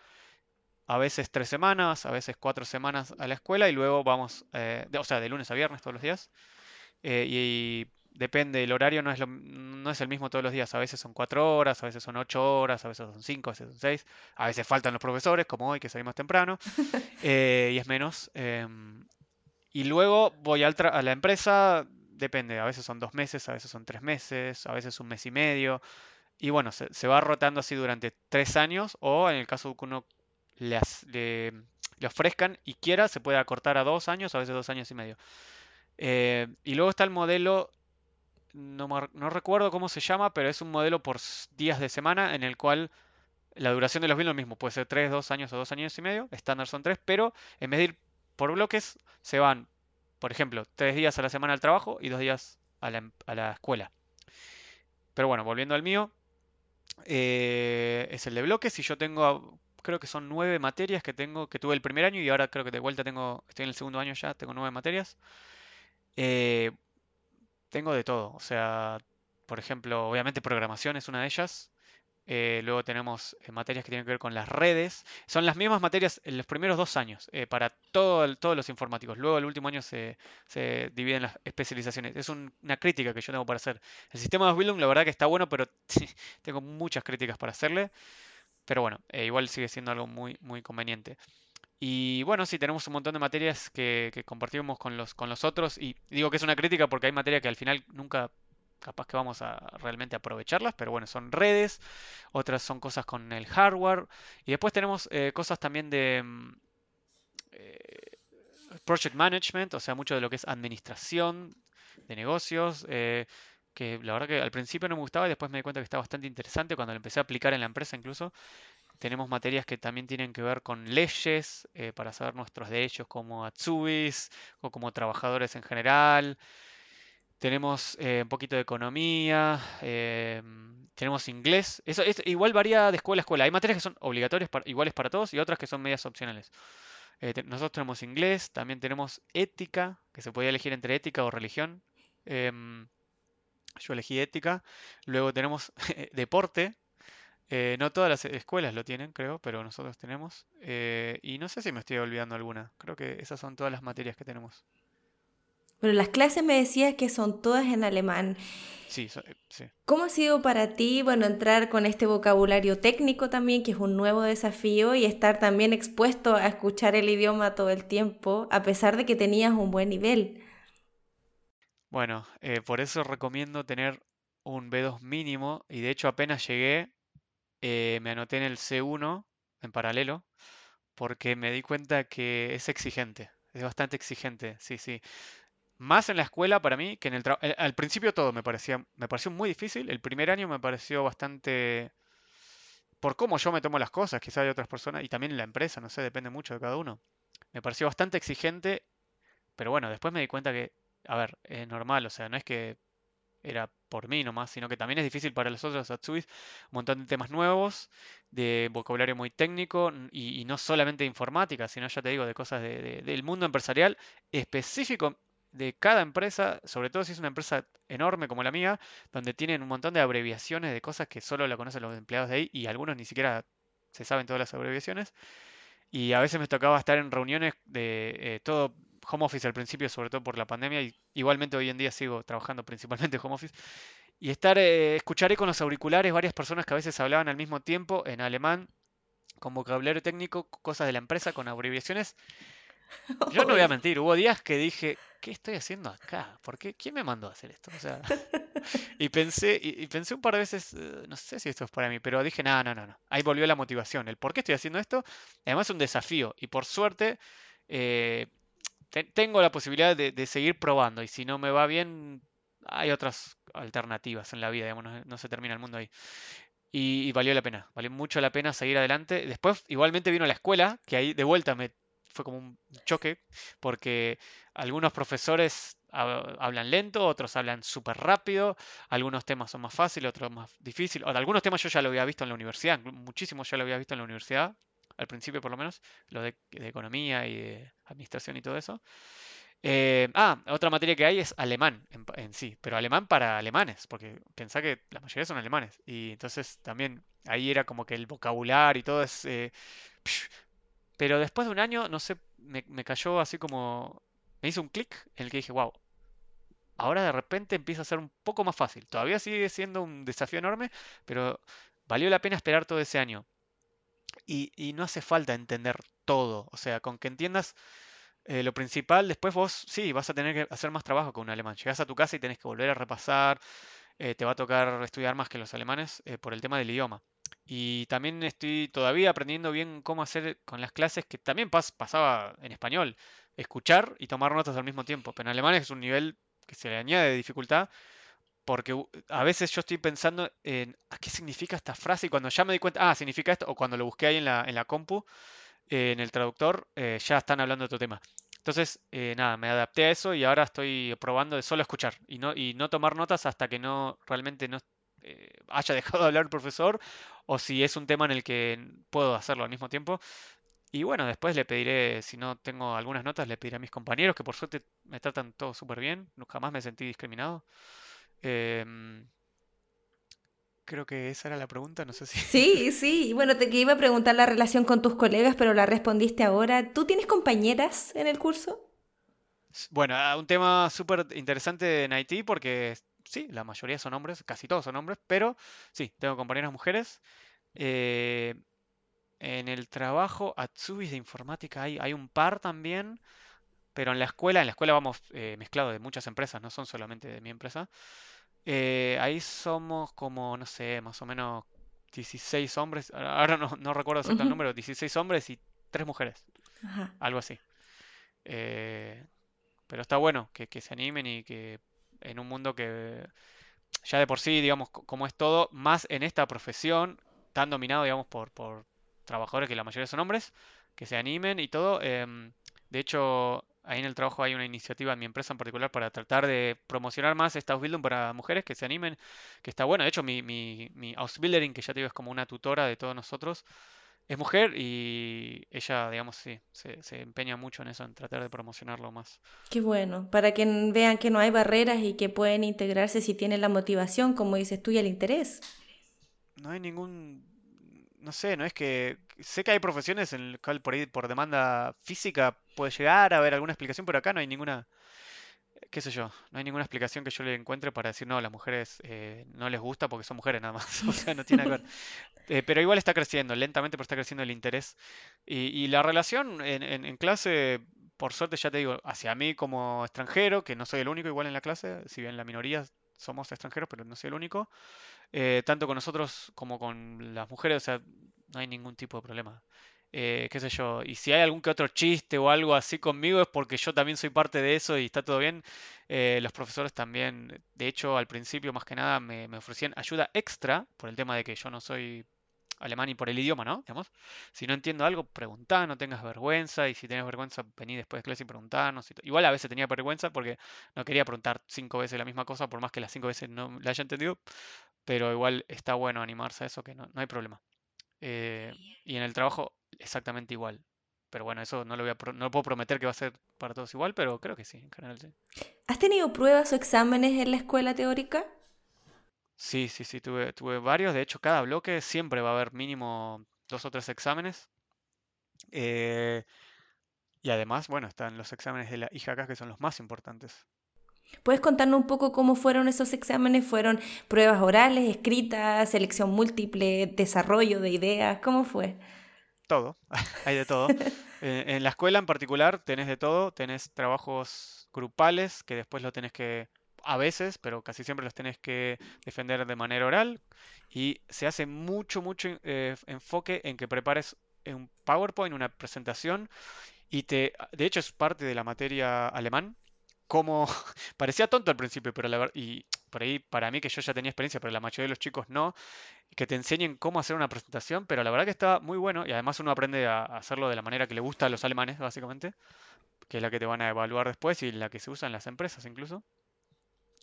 a veces tres semanas, a veces cuatro semanas a la escuela y luego vamos, eh, o sea, de lunes a viernes todos los días. Eh, y, depende, el horario no es, no es el mismo todos los días. A veces son cuatro horas, a veces son ocho horas, a veces son cinco, a veces son seis. A veces faltan los profesores, como hoy que salimos temprano, [laughs] eh, y es menos. Em, y luego voy a la empresa, depende, a veces son dos meses, a veces son tres meses, a veces un mes y medio. Y bueno, se, va rotando así durante tres años o en el caso de que uno le, le, ofrezcan y quiera, se puede acortar a dos años, a veces dos años y medio. Eh, y luego está el modelo, no, no, recuerdo cómo se llama, pero es un modelo por días de semana en el cual la duración de los bienes es lo mismo, puede ser tres, dos años o dos años y medio, estándar son tres, pero en vez de ir por bloques, se van, por ejemplo, tres días a la semana al trabajo y dos días a la, a la escuela. Pero bueno, volviendo al mío, eh, es el de bloques y yo tengo, creo que son nueve materias que tengo, que tuve el primer año y ahora creo que de vuelta tengo, estoy en el segundo año ya, tengo nueve materias. Eh, tengo de todo, o sea, por ejemplo, obviamente programación es una de ellas, eh, luego tenemos eh, materias que tienen que ver con las redes. Son las mismas materias en los primeros dos años eh, para todo todos los informáticos. Luego el último año se, dividen las especializaciones. Es una crítica que yo tengo para hacer. El sistema de Bildung la verdad que está bueno, pero [laughs] tengo muchas críticas para hacerle. Pero bueno, igual sigue siendo algo muy, muy conveniente. Y bueno, sí, tenemos un montón de materias que, compartimos con los, con los otros. Y digo que es una crítica porque hay materias que al final nunca capaz que vamos a realmente aprovecharlas, pero bueno, son redes, otras son cosas con el hardware, y después tenemos eh, cosas también de mm, eh, project management, o sea, mucho de lo que es administración de negocios, eh, que la verdad que al principio no me gustaba y después me di cuenta que está bastante interesante cuando lo empecé a aplicar en la empresa incluso. Tenemos materias que también tienen que ver con leyes, para saber nuestros derechos como Atsubis o como trabajadores en general. Tenemos eh, un poquito de economía, eh, tenemos inglés. Eso es, igual varía de escuela a escuela. Hay materias que son obligatorias, iguales para todos, y otras que son medias opcionales. Eh, nosotros tenemos inglés, también tenemos ética, que se podía elegir entre ética o religión. Em, yo elegí ética. Luego tenemos [laughs] deporte. No todas las escuelas lo tienen, creo, pero nosotros tenemos. y no sé si me estoy olvidando alguna. Creo que esas son todas las materias que tenemos. Pero las clases me decías que son todas en alemán. Sí, eh, sí. ¿Cómo ha sido para ti, bueno, entrar con este vocabulario técnico también, que es un nuevo desafío, y estar también expuesto a escuchar el idioma todo el tiempo, a pesar de que tenías un buen nivel? Bueno, eh, por eso recomiendo tener un B2 mínimo, y de hecho apenas llegué, eh, me anoté en el C1 en paralelo, porque me di cuenta que es exigente, es bastante exigente, sí, sí más en la escuela para mí que en el trabajo. Al principio todo me parecía, me pareció muy difícil. El primer año me pareció bastante por cómo yo me tomo las cosas, quizá hay otras personas, y también en la empresa, no sé, depende mucho de cada uno. Me pareció bastante exigente, pero bueno, después me di cuenta que, a ver, es normal, o sea, no es que era por mí nomás, sino que también es difícil para los otros Atsubis, un montón de temas nuevos, de vocabulario muy técnico, y, no solamente de informática, sino ya te digo, de cosas del mundo empresarial específico de cada empresa, sobre todo si es una empresa enorme como la mía, donde tienen un montón de abreviaciones de cosas que solo la conocen los empleados de ahí y algunos ni siquiera se saben todas las abreviaciones. Y a veces me tocaba estar en reuniones de eh, todo home office al principio, sobre todo por la pandemia, y igualmente hoy en día sigo trabajando [laughs] principalmente home office. Y estar, eh, escucharé con los auriculares varias personas que a veces hablaban al mismo tiempo en alemán, con vocabulario técnico, cosas de la empresa, con abreviaciones. Yo no voy a [laughs] mentir, hubo días que dije, ¿qué estoy haciendo acá? ¿Por qué? ¿Quién me mandó a hacer esto? O sea, [laughs] y pensé, y, pensé un par de veces, eh, no sé si esto es para mí, pero dije, no, no, no, no. Ahí volvió la motivación, el por qué estoy haciendo esto. Además es un desafío y por suerte eh, tengo la posibilidad de, seguir probando y si no me va bien, hay otras alternativas en la vida, digamos, no, se termina el mundo ahí. Y, y, valió la pena, valió mucho la pena seguir adelante. Después igualmente vino la escuela, que ahí de vuelta me fue como un choque, porque algunos profesores hablan lento, otros hablan súper rápido, algunos temas son más fáciles, otros más difíciles. algunos temas yo ya lo había visto en la universidad, muchísimos ya lo había visto en la universidad, al principio por lo menos, lo de, economía y de administración y todo eso. Eh, ah, otra materia que hay es alemán en, sí, pero alemán para alemanes, porque pensá que la mayoría son alemanes. Y entonces también ahí era como que el vocabulario y todo es... Eh, pero después de un año, no sé, me, cayó así como... Me hizo un clic en el que dije, wow, ahora de repente empieza a ser un poco más fácil. Todavía sigue siendo un desafío enorme, pero valió la pena esperar todo ese año. Y, no hace falta entender todo. O sea, con que entiendas eh, lo principal, después vos sí, vas a tener que hacer más trabajo con un alemán. Llegas a tu casa y tenés que volver a repasar. Eh, te va a tocar estudiar más que los alemanes eh, por el tema del idioma. Y también estoy todavía aprendiendo bien cómo hacer con las clases, que también pasaba en español, escuchar y tomar notas al mismo tiempo. Pero en alemán es un nivel que se le añade de dificultad, porque a veces yo estoy pensando en ¿a qué significa esta frase? Y cuando ya me di cuenta, ah, significa esto, o cuando lo busqué ahí en la, en la compu, eh, en el traductor, eh, ya están hablando de otro tema. Entonces, eh, nada, me adapté a eso y ahora estoy probando de solo escuchar y no, y no tomar notas hasta que no realmente no eh, haya dejado de hablar el profesor o si es un tema en el que puedo hacerlo al mismo tiempo. Y bueno, después le pediré, si no tengo algunas notas, le pediré a mis compañeros, que por suerte me tratan todos súper bien, jamás me sentí discriminado. Em, Creo que esa era la pregunta, no sé si... Sí, sí. Bueno, te iba a preguntar la relación con tus colegas, pero la respondiste ahora. ¿Tú tienes compañeras en el curso? Bueno, ah, un tema súper interesante en Haití porque sí, la mayoría son hombres, casi todos son hombres, pero sí, tengo compañeras mujeres. Eh, en el trabajo, Atsubis de informática hay, hay un par también, pero en la escuela, en la escuela vamos eh, mezclados de muchas empresas, no son solamente de mi empresa. Eh, ahí somos como, no sé, más o menos 16 hombres, ahora no, no recuerdo exacto el número, 16 hombres y 3 mujeres, algo así. Eh, pero está bueno que, que se animen y que en un mundo que ya de por sí, digamos, como es todo, más en esta profesión, tan dominado, digamos, por, por trabajadores que la mayoría son hombres, que se animen y todo. Em, de hecho, ahí en el trabajo hay una iniciativa en mi empresa en particular para tratar de promocionar más esta Ausbildung para mujeres que se animen, que está bueno. De hecho, mi, mi, mi Ausbilderin, que ya te digo es como una tutora de todos nosotros, es mujer y ella, digamos, sí, se, se, empeña mucho en eso, en tratar de promocionarlo más. Qué bueno, para que vean que no hay barreras y que pueden integrarse si tienen la motivación, como dices tú, y el interés. No hay ningún, no sé, no es que, sé que hay profesiones en las cuales por por demanda física, puede llegar a haber alguna explicación, pero acá no hay ninguna, qué sé yo, no hay ninguna explicación que yo le encuentre para decir, no, las mujeres eh, no les gusta porque son mujeres nada más. [laughs] o sea, no tiene que ver. Eh, pero igual está creciendo, lentamente, pero está creciendo el interés. Y, la relación en, clase, por suerte ya te digo, hacia mí como extranjero, que no soy el único igual en la clase, si bien la minoría somos extranjeros, pero no soy el único, eh, tanto con nosotros como con las mujeres, o sea, no hay ningún tipo de problema. Eh, qué sé yo, y si hay algún que otro chiste o algo así conmigo es porque yo también soy parte de eso y está todo bien. Eh, los profesores también, de hecho, al principio más que nada me, ofrecían ayuda extra por el tema de que yo no soy alemán y por el idioma, ¿no? Digamos, si no entiendo algo, preguntá, no tengas vergüenza, y si tienes vergüenza, vení después de clase y preguntarnos. Igual a veces tenía vergüenza porque no quería preguntar cinco veces la misma cosa, por más que las cinco veces no la haya entendido, pero igual está bueno animarse a eso, que no, no hay problema. Eh, y en el trabajo exactamente igual. Pero bueno, eso no lo, voy a, no puedo prometer que va a ser para todos igual, pero creo que sí, en general sí. ¿Has tenido pruebas o exámenes en la escuela teórica? Sí, sí, sí, tuve, tuve varios. De hecho, cada bloque siempre va a haber mínimo dos o tres exámenes. Eh, y además, bueno, están los exámenes de la IJK que son los más importantes. ¿Puedes contarnos un poco cómo fueron esos exámenes? ¿Fueron pruebas orales, escritas, selección múltiple, desarrollo de ideas? ¿Cómo fue? todo, [laughs] hay de todo. [laughs] Eh, en la escuela en particular tenés de todo, tenés trabajos grupales que después lo tenés que, a veces, pero casi siempre los tenés que defender de manera oral y se hace mucho, mucho eh, enfoque en que prepares un PowerPoint, una presentación y te, de hecho es parte de la materia alemán, como [laughs] parecía tonto al principio, pero la y [tsk] por ahí para mí que yo ya tenía experiencia, pero la mayoría de los chicos no, que te enseñen cómo hacer una presentación, pero la verdad que está muy bueno y además uno aprende a hacerlo de la manera que le gusta a los alemanes, básicamente, que es la que te van a evaluar después y la que se usa en las empresas incluso.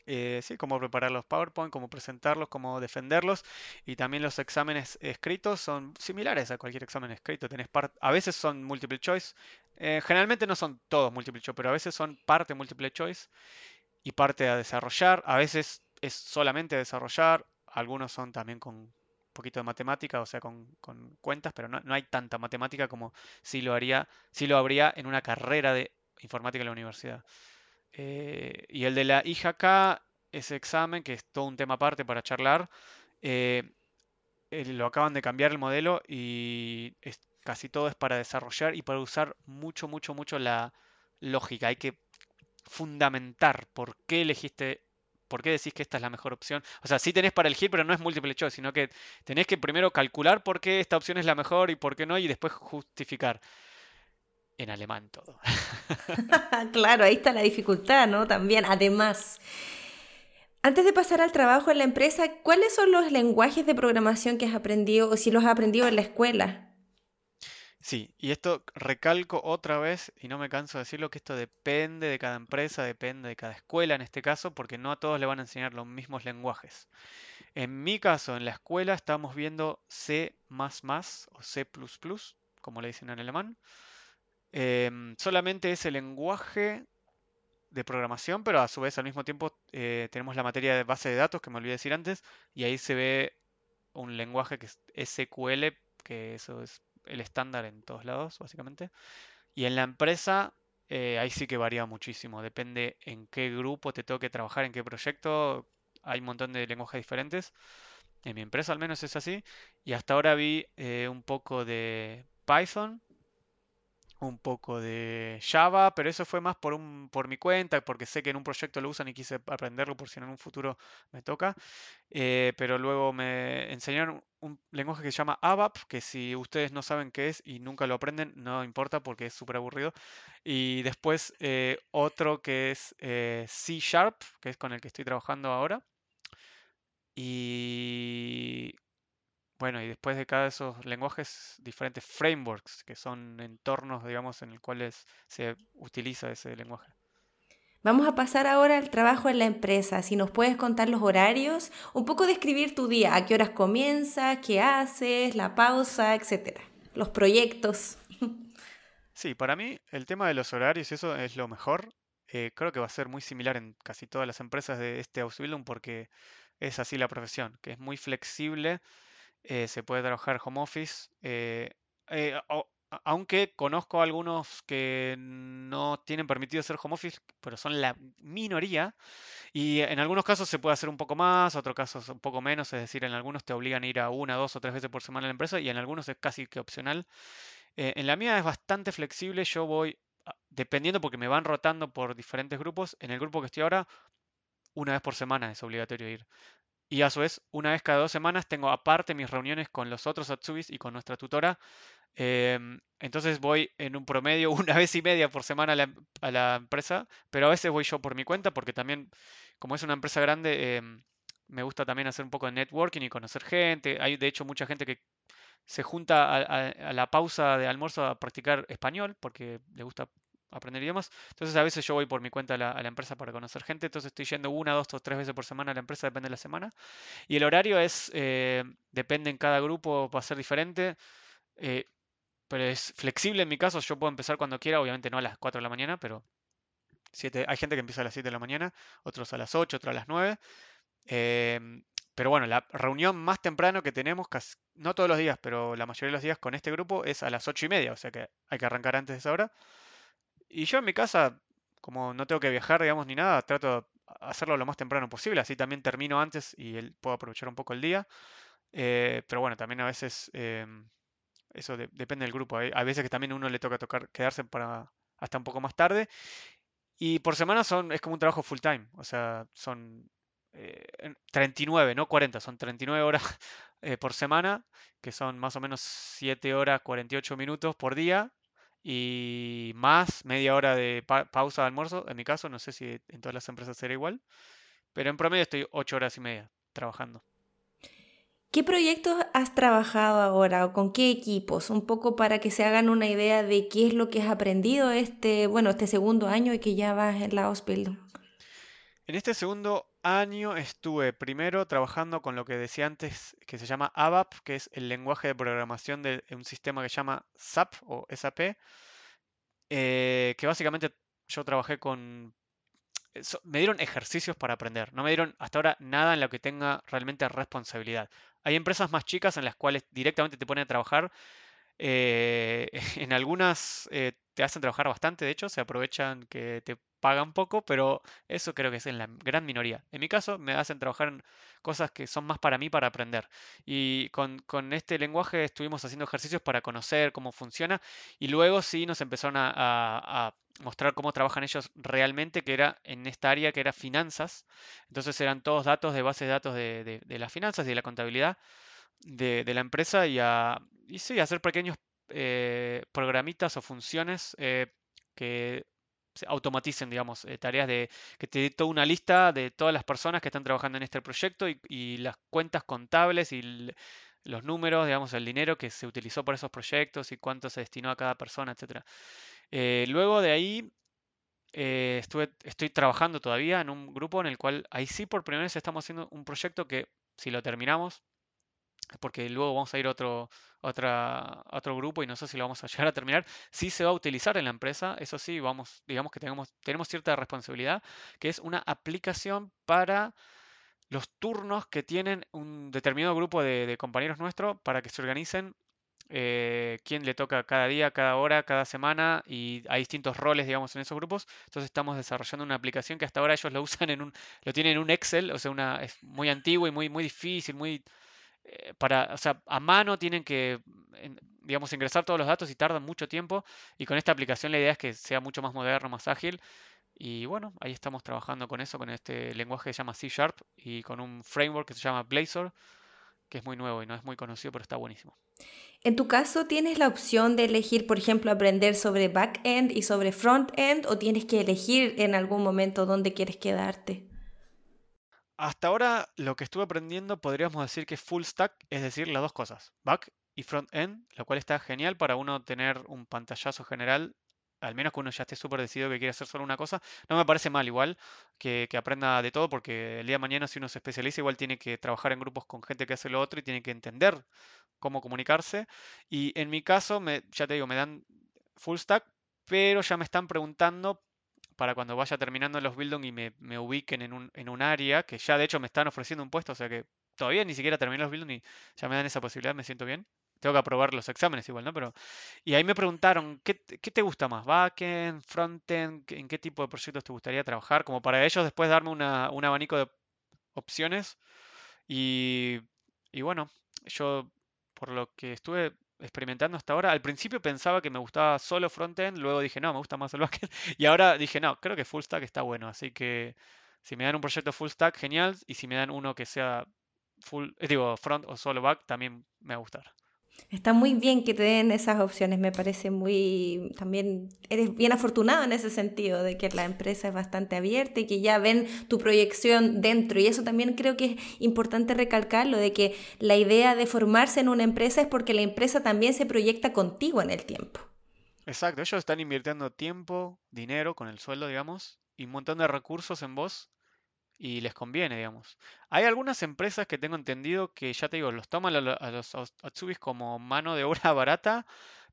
Eh, sí, cómo preparar los PowerPoint, cómo presentarlos, cómo defenderlos. Y también los exámenes escritos son similares a cualquier examen escrito. Tenés a veces son multiple choice. Eh, generalmente no son todos multiple choice, pero a veces son parte multiple choice y parte a desarrollar. A veces es solamente desarrollar. Algunos son también con un poquito de matemática, o sea, con, cuentas, pero no, hay tanta matemática como si lo, haría, si lo habría en una carrera de informática en la universidad. Eh, y el de la IJK, ese examen, que es todo un tema aparte para charlar, eh, lo acaban de cambiar el modelo y casi todo es para desarrollar y para usar mucho, mucho, mucho la lógica. Hay que fundamentar por qué elegiste, por qué decís que esta es la mejor opción. O sea, sí tenés para elegir, pero no es múltiple choice, sino que tenés que primero calcular por qué esta opción es la mejor y por qué no, y después justificar. En alemán todo. [laughs] claro, ahí está la dificultad, ¿no? También, además. Antes de pasar al trabajo en la empresa, ¿cuáles son los lenguajes de programación que has aprendido o si los has aprendido en la escuela? Sí, y esto recalco otra vez, y no me canso de decirlo, que esto depende de cada empresa, depende de cada escuela en este caso, porque no a todos le van a enseñar los mismos lenguajes. En mi caso, en la escuela estamos viendo C o C, como le dicen en alemán. Em, solamente es el lenguaje de programación, pero a su vez al mismo tiempo eh, tenemos la materia de base de datos, que me olvidé decir antes, y ahí se ve un lenguaje que es SQL, que eso es el estándar en todos lados, básicamente. Y en la empresa, eh, ahí sí que varía muchísimo. Depende en qué grupo te toque trabajar, en qué proyecto. Hay un montón de lenguajes diferentes. En mi empresa al menos es así. Y hasta ahora vi eh, un poco de Python, un poco de Java, pero eso fue más por, un, por mi cuenta, porque sé que en un proyecto lo usan y quise aprenderlo por si en un futuro me toca. Eh, pero luego me enseñaron un lenguaje que se llama ABAP, que si ustedes no saben qué es y nunca lo aprenden, no importa porque es súper aburrido. Y después eh, otro que es eh, C Sharp, que es con el que estoy trabajando ahora. Y bueno, y después de cada de esos lenguajes, diferentes frameworks, que son entornos, digamos, en los cuales se utiliza ese lenguaje. Vamos a pasar ahora al trabajo en la empresa. Si nos puedes contar los horarios, un poco describir tu día, a qué horas comienza, qué haces, la pausa, etcétera. Los proyectos. [laughs] Sí, para mí el tema de los horarios, eso es lo mejor. Eh, creo que va a ser muy similar en casi todas las empresas de este Ausbildung porque es así la profesión, que es muy flexible eh, se puede trabajar home office. Eh, eh, aunque conozco algunos que no tienen permitido hacer home office, pero son la minoría. Y en algunos casos se puede hacer un poco más, otros casos un poco menos. Es decir, en algunos te obligan a ir a una, dos o tres veces por semana a la empresa y en algunos es casi que opcional. en la mía es bastante flexible. Yo voy, ah, dependiendo porque me van rotando por diferentes grupos. En el grupo que estoy ahora, una vez por semana es obligatorio ir. Y a su vez, una vez cada dos semanas tengo aparte mis reuniones con los otros Atsubis y con nuestra tutora. Em, entonces voy en un promedio [laughs] una vez y media por semana a la, empresa, pero a veces voy yo por mi cuenta porque también, como es una empresa grande, em, me gusta también hacer un poco de networking y conocer gente. Hay de hecho mucha gente que se junta a la pausa de almuerzo a practicar español porque le gusta aprender idiomas. Entonces a veces yo voy por mi cuenta a la, empresa para conocer gente, entonces estoy yendo una, dos tres veces por semana a la empresa, depende de la semana. Y el horario es, eh, depende en cada grupo, va a ser diferente, eh, pero es flexible en mi caso, yo puedo empezar cuando quiera, obviamente no a las 4 de la mañana, pero siete, hay gente que empieza a las 7 de la mañana, otros a las 8, otros a las 9. Em, pero bueno, la reunión más temprano que tenemos, no todos los días, pero la mayoría de los días con este grupo es a las 8 y media, o sea que hay que arrancar antes de esa hora. Y yo en mi casa, como no tengo que viajar, digamos, ni nada, trato de hacerlo lo más temprano posible, así también termino antes y puedo aprovechar un poco el día. Eh, pero bueno, también a veces em, eso depende del grupo. Hay, veces que también a uno le toca tocar, quedarse para hasta un poco más tarde. Y por semana son, es como un trabajo full time, o sea, son 39, eh, no 40, son 39 horas [laughs] eh, por semana, que son más o menos 7 horas 48 minutos por día, y más media hora de pausa de almuerzo. En mi caso, no sé si en todas las empresas será igual, pero en promedio estoy ocho horas y media trabajando. ¿Qué proyectos has trabajado ahora o con qué equipos? Un poco para que se hagan una idea de qué es lo que has aprendido este, bueno, este segundo año y que ya vas en la Ausbildung. En este segundo año estuve primero trabajando con lo que decía antes, que se llama ABAP, que es el lenguaje de programación de un sistema que se llama SAP o SAP, eh, que básicamente yo trabajé con... Me dieron ejercicios para aprender, no me dieron hasta ahora nada en lo que tenga realmente responsabilidad. Hay empresas más chicas en las cuales directamente te ponen a trabajar. Eh, [laughs] en algunas eh, te hacen trabajar bastante, de hecho, se aprovechan que te pagan poco, pero eso creo que es en la gran minoría. En mi caso, me hacen trabajar en cosas que son más para mí, para aprender. Y con, este lenguaje estuvimos haciendo ejercicios para conocer cómo funciona y luego sí nos empezaron a, mostrar cómo trabajan ellos realmente, que era en esta área que era finanzas. Entonces eran todos datos de base de datos de, las finanzas y de la contabilidad de, la empresa y, a, y sí, hacer pequeños eh, programitas o funciones eh, que automaticen, digamos, eh, tareas de que te dé toda una lista de todas las personas que están trabajando en este proyecto y, las cuentas contables y los números, digamos, el dinero que se utilizó por esos proyectos y cuánto se destinó a cada persona, etc. Luego de ahí estuve, estoy trabajando todavía en un grupo en el cual ahí sí por primera vez estamos haciendo un proyecto que si lo terminamos porque luego vamos a ir a otro, otro grupo y no sé si lo vamos a [laughs] llegar a terminar. Sí se va a utilizar en la empresa, eso sí, vamos, digamos que tenemos, tenemos cierta responsabilidad, que es una aplicación para los turnos que tienen un determinado grupo de, compañeros nuestros para que se organicen eh, quién le toca cada día, cada hora, cada semana y hay distintos roles, digamos, en esos grupos. Entonces estamos desarrollando una aplicación que hasta ahora ellos lo [laughs] usan en un, lo tienen en un Excel, o sea, una, es muy antiguo y muy, muy difícil, muy eh, para, o sea, a mano tienen que, digamos, ingresar todos los datos y tardan mucho tiempo. Y con esta aplicación la idea es que sea mucho más moderno, más ágil. Y bueno, ahí estamos trabajando con eso, con este lenguaje que se llama C Sharp y con un framework que se llama Blazor, que es muy nuevo y no es muy conocido, pero está buenísimo. En tu caso, ¿tienes la opción de elegir, por ejemplo, aprender sobre back-end y sobre front-end o tienes que elegir en algún momento dónde quieres quedarte? Hasta ahora lo que estuve aprendiendo podríamos decir que es full stack, es decir, las dos cosas, back y front-end, lo cual está genial para uno tener un pantallazo general al menos que uno ya esté súper decidido que quiere hacer solo una cosa, no me parece mal igual que, aprenda de todo, porque el día de mañana si uno se especializa, igual tiene que trabajar en grupos con gente que hace lo otro y tiene que entender cómo comunicarse. Y en mi caso, me, ya te digo, me dan full stack, pero ya me están preguntando para cuando vaya terminando los building y me, ubiquen en un, en un área, que ya de hecho me están ofreciendo un puesto, o sea que todavía ni siquiera terminé los building y ya me dan esa posibilidad, me siento bien. Tengo que aprobar los exámenes igual, ¿no? Pero, y ahí me preguntaron, ¿qué, te gusta más? ¿Backend, frontend? ¿En qué tipo de proyectos te gustaría trabajar? Como para ellos después darme una, un abanico de opciones. Y, y bueno, yo por lo que estuve experimentando hasta ahora, al principio pensaba que me gustaba solo frontend, luego dije, no, me gusta más el backend. [laughs] Y ahora dije, no, creo que full stack está bueno. Así que si me dan un proyecto full stack, genial. Y si me dan uno que sea full, eh, digo, front o solo back, también me va a gustar. Está muy bien que te den esas opciones, me parece muy, también eres bien afortunado en ese sentido, de que la empresa es bastante abierta y que ya ven tu proyección dentro. Y eso también creo que es importante recalcarlo, de que la idea de formarse en una empresa es porque la empresa también se proyecta contigo en el tiempo. Exacto, ellos están invirtiendo tiempo, dinero con el sueldo, digamos, y un montón de recursos en vos y les conviene, digamos. Hay algunas empresas que tengo entendido que, ya te digo, los toman a los Atsubis como mano de obra [laughs] barata,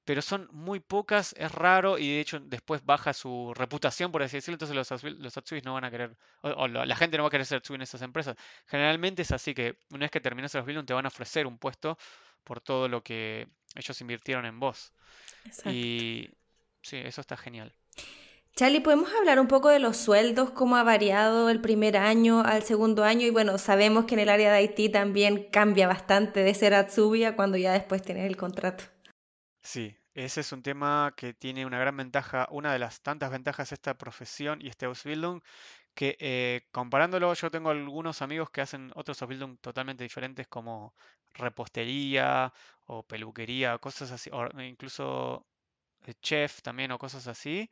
pero son muy pocas, es raro y de hecho después baja su reputación, por así decirlo, entonces los, los Atsubis no van a querer, o, la gente no va a querer ser Atsubi en esas empresas. Generalmente es así que una vez que terminas los Building te van a ofrecer un puesto por todo lo que ellos invirtieron en vos. Y sí, eso está genial. Charlie, ¿podemos hablar un poco de los sueldos, cómo ha variado el primer año al segundo año? Y bueno, sabemos que en el área de Haití también cambia bastante de ser Atsubia cuando ya después tienes el contrato. Sí, ese es un tema que tiene una gran ventaja, una de las tantas ventajas de esta profesión y este Ausbildung, que eh, comparándolo, yo tengo algunos amigos que hacen otros Ausbildung totalmente diferentes como repostería o peluquería, cosas así, o incluso eh, chef también o cosas así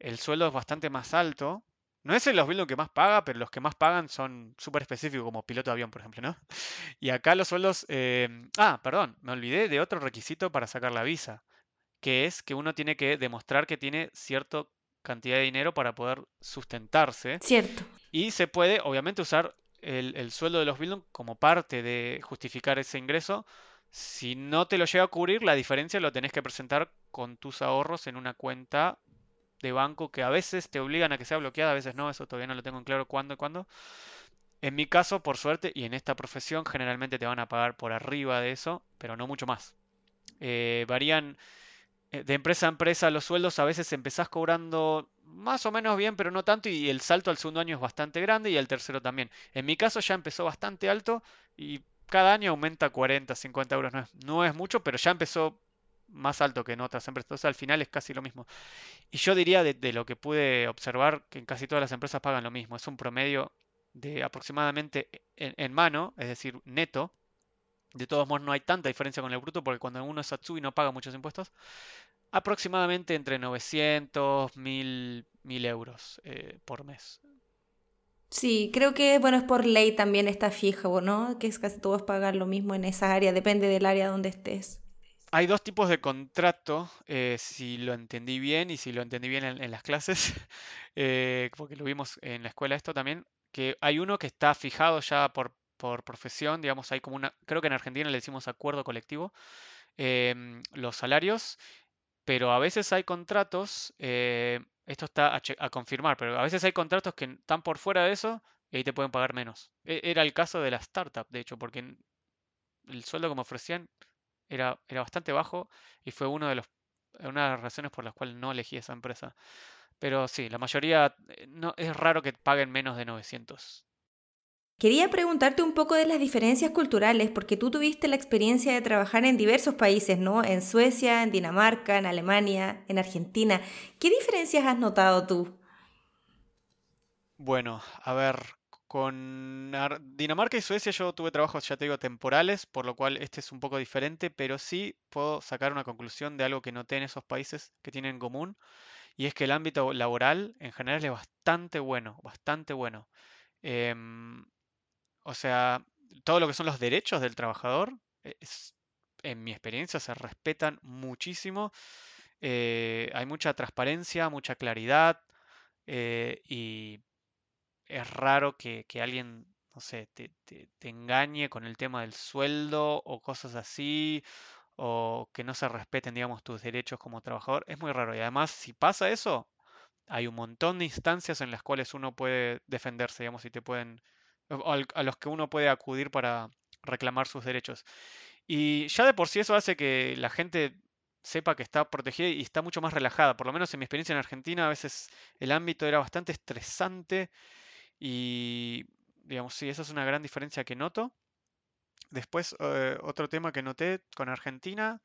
el sueldo es bastante más alto. No es el los que más paga, pero los que más pagan son súper específicos, como piloto de avión, por ejemplo, ¿no? [laughs] Y acá los sueldos... Em, ah, perdón, me olvidé de otro requisito para sacar la visa, que es que uno tiene que demostrar que tiene cierta cantidad de dinero para poder sustentarse. Cierto. Y se puede, obviamente, usar el, sueldo de los Bildung como parte de justificar ese ingreso. Si no te lo llega a cubrir, la diferencia lo tenés que presentar con tus ahorros en una cuenta de banco que a veces te obligan a que sea bloqueada, a veces no, eso todavía no lo tengo en claro cuándo y cuándo. En mi caso, por suerte, y en esta profesión generalmente te van a pagar por arriba de eso, pero no mucho más. Eh, varían eh, de empresa a empresa los sueldos, a veces empezás cobrando más o menos bien, pero no tanto, y el salto al segundo año es bastante grande y al tercero también. En mi caso ya empezó bastante alto y cada año aumenta 40, 50 euros, no es, no es mucho, pero ya empezó más alto que en otras empresas. Entonces al final es casi lo mismo. Y yo diría de, lo que pude observar que en casi todas las empresas pagan lo mismo. Es un promedio de aproximadamente en, mano, es decir, neto. De todos modos no hay tanta diferencia con el bruto porque cuando uno es Atsubi no paga muchos impuestos. Aproximadamente entre 900, 1000, 1000 euros eh, por mes. Sí, creo que bueno, es por ley también está fijo, ¿no? Que es casi todos pagan lo mismo en esa área, depende del área donde estés. Hay dos tipos de contrato, eh, si lo entendí bien y si lo entendí bien en, las clases, [laughs] eh, porque lo vimos en la escuela esto también, que hay uno que está fijado ya por, por profesión, digamos, hay como una, creo que en Argentina le decimos acuerdo colectivo, em, los salarios, pero a veces hay contratos, eh, esto está a, a, confirmar, pero a veces hay contratos que están por fuera de eso, y ahí te pueden pagar menos. E, era el caso de la startup, de hecho, porque el sueldo que me ofrecían era, era bastante bajo y fue uno de los, una de las razones por las cuales no elegí esa empresa. Pero sí, la mayoría, eh, no, es raro que paguen menos de 900. Quería preguntarte un poco de las diferencias culturales, porque tú tuviste la experiencia de trabajar en diversos países, ¿no? En Suecia, en Dinamarca, en Alemania, en Argentina. ¿Qué diferencias has notado tú? Bueno, a ver, con Dinamarca y Suecia yo tuve trabajos, ya te digo, temporales, por lo cual este es un poco diferente, pero sí puedo sacar una conclusión de algo que noté en esos países que tienen en común, y es que el ámbito laboral en general es bastante bueno, bastante bueno. Em, o sea, todo lo que son los derechos del trabajador, en mi experiencia, se respetan muchísimo. Eh, hay mucha transparencia, mucha claridad eh, y es raro que, alguien, no sé, te, engañe con el tema del sueldo o cosas así, o que no se respeten, digamos, tus derechos como trabajador. Es muy raro. Y además, si pasa eso, hay un montón de instancias en las cuales uno puede defenderse, digamos, y te pueden, a los que uno puede acudir para reclamar sus derechos. Y ya de por sí eso hace que la gente sepa que está protegida y está mucho más relajada. Por lo menos en mi experiencia en Argentina, a veces el ámbito era bastante estresante y, digamos, sí, esa es una gran diferencia que noto. Después, eh, otro tema que noté con Argentina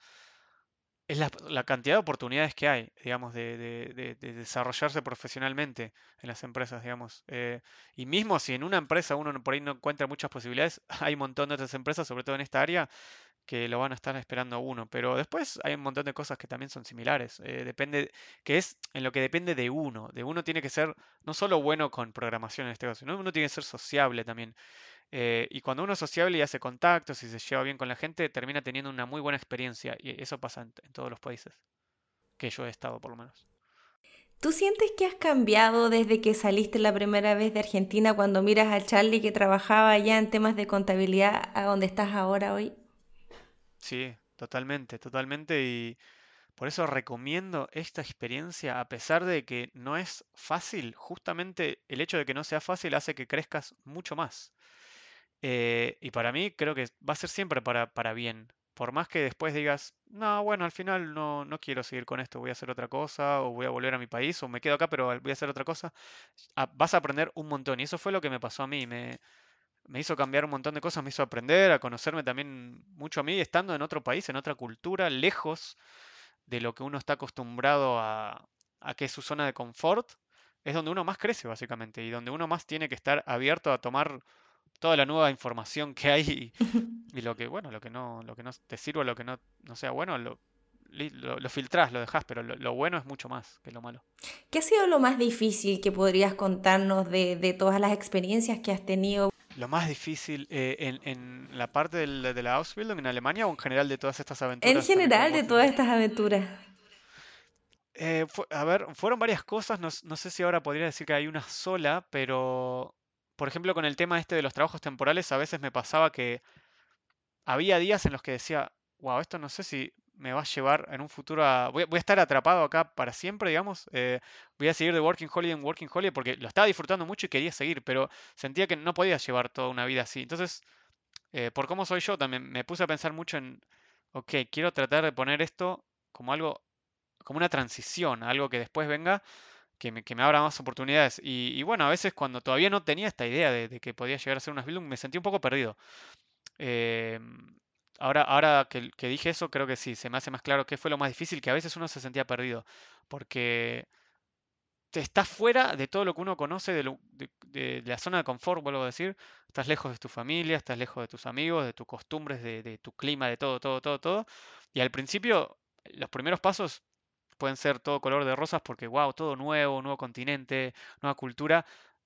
es la, cantidad de oportunidades que hay, digamos, de, desarrollarse profesionalmente en las empresas, digamos. Eh, y mismo si en una empresa uno por ahí no encuentra muchas posibilidades, [laughs] hay un montón de otras empresas, sobre todo en esta área, que lo van a estar esperando uno. Pero después hay un montón de cosas que también son similares. Eh, depende, que es en lo que depende de uno. De uno tiene que ser no solo bueno con programación en este caso, sino uno tiene que ser sociable también. Eh, y cuando uno es sociable y hace contactos y se lleva bien con la gente, termina teniendo una muy buena experiencia. Y eso pasa en, en todos los países. Que yo he estado, por lo menos. ¿Tú sientes que has cambiado desde que saliste la primera vez de Argentina cuando miras a Charlie que trabajaba allá en temas de contabilidad a donde estás ahora hoy? Sí, totalmente, totalmente. Y por eso recomiendo esta experiencia, a pesar de que no es fácil, justamente el hecho de que no sea fácil hace que crezcas mucho más. Eh, y para mí creo que va a ser siempre para, para bien. Por más que después digas, no, bueno, al final no, no quiero seguir con esto, voy a hacer otra cosa, o voy a volver a mi país, o me quedo acá, pero voy a hacer otra cosa, vas a aprender un montón. Y eso fue lo que me pasó a mí. Me, me hizo cambiar un montón de cosas, me hizo aprender, a conocerme también mucho a mí, estando en otro país, en otra cultura, lejos de lo que uno está acostumbrado a, que es su zona de confort, es donde uno más crece básicamente y donde uno más tiene que estar abierto a tomar toda la nueva información que hay [laughs] y, lo que bueno lo que no lo que no te sirva lo que no, no sea bueno lo, lo, lo filtrás, lo dejas, pero lo, bueno es mucho más que lo malo. ¿Qué ha sido lo más difícil que podrías contarnos de, de todas las experiencias que has tenido? Lo más difícil eh, en, en, la parte del, de la Ausbildung en Alemania o en general de todas estas aventuras. En general de todas estas aventuras. Eh, a ver, fueron varias cosas, no, no, sé si ahora podría decir que hay una sola, pero por ejemplo con el tema este de los trabajos temporales a veces me pasaba que había días en los que decía, wow, esto no sé si me va a llevar en un futuro a... Voy, a estar atrapado acá para siempre, digamos. Eh, voy a seguir de Working Holiday en Working Holiday porque lo estaba disfrutando mucho y quería seguir, pero sentía que no podía llevar toda una vida así. Entonces, eh, por cómo soy yo, también me puse a pensar mucho en, ok, quiero tratar de poner esto como algo, como una transición, algo que después venga, que me, que me abra más oportunidades. Y, bueno, a veces cuando todavía no tenía esta idea de, que podía llegar a ser unas building, me sentí un poco perdido. Eh, Ahora, ahora que, dije eso, creo que sí, se me hace más claro qué fue lo más difícil, que a veces uno se sentía perdido, porque estás fuera de todo lo que uno conoce, de, la zona de confort, vuelvo a decir, estás lejos de tu familia, estás lejos de tus amigos, de tus costumbres, de, tu clima, de todo, todo, todo, todo. Y al principio, los primeros pasos pueden ser todo color de rosas porque, wow, todo nuevo, nuevo continente, nueva cultura,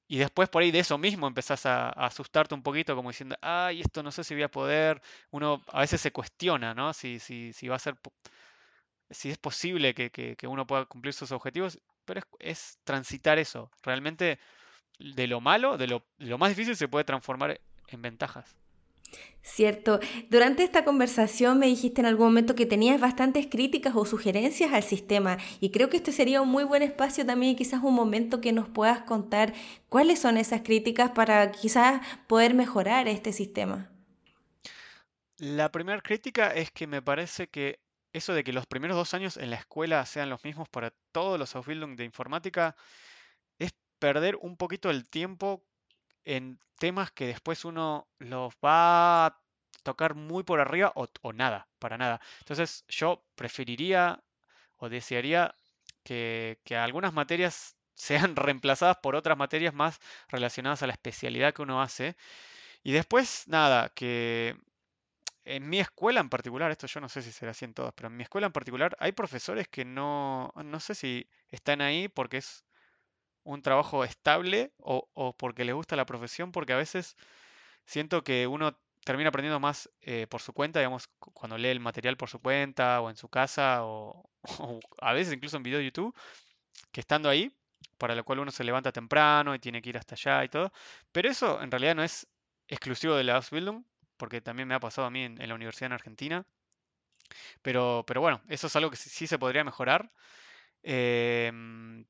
y después por ahí de eso mismo empezás a, asustarte un poquito, como diciendo, ay, esto no sé si voy a poder. Uno a veces se cuestiona, ¿no? Si, si, si va a ser, si es posible que, uno pueda cumplir sus objetivos, pero es, transitar eso. Realmente de lo malo, de lo, de lo más difícil se puede transformar en ventajas. Cierto. Durante esta conversación me dijiste en algún momento que tenías bastantes críticas o sugerencias al sistema y creo que este sería un muy buen espacio también, quizás un momento que nos puedas contar cuáles son esas críticas para quizás poder mejorar este sistema. La primera crítica es que me parece que eso de que los primeros dos años en la escuela sean los mismos para todos los Ausbildung de informática es perder un poquito el tiempo en temas que después uno los va a tocar muy por arriba o, nada, para nada. Entonces yo preferiría o desearía que, que algunas materias [laughs] sean reemplazadas por otras materias más relacionadas a la especialidad que uno hace. Y después, nada, que en mi escuela en particular, esto yo no sé si será así en todas, pero en mi escuela en particular hay profesores que no, no sé si están ahí porque es un trabajo estable o, porque les gusta la profesión, porque a veces siento que uno termina aprendiendo más eh, por su cuenta, digamos, cuando lee el material por su cuenta o en su casa [laughs] o, a veces incluso en video de YouTube, que estando ahí, para lo cual uno se levanta temprano y tiene que ir hasta allá y todo. Pero eso en realidad no es exclusivo de la Ausbildung, porque también me ha pasado a mí en, la universidad en Argentina. Pero, pero bueno, eso es algo que sí, se podría mejorar. Em,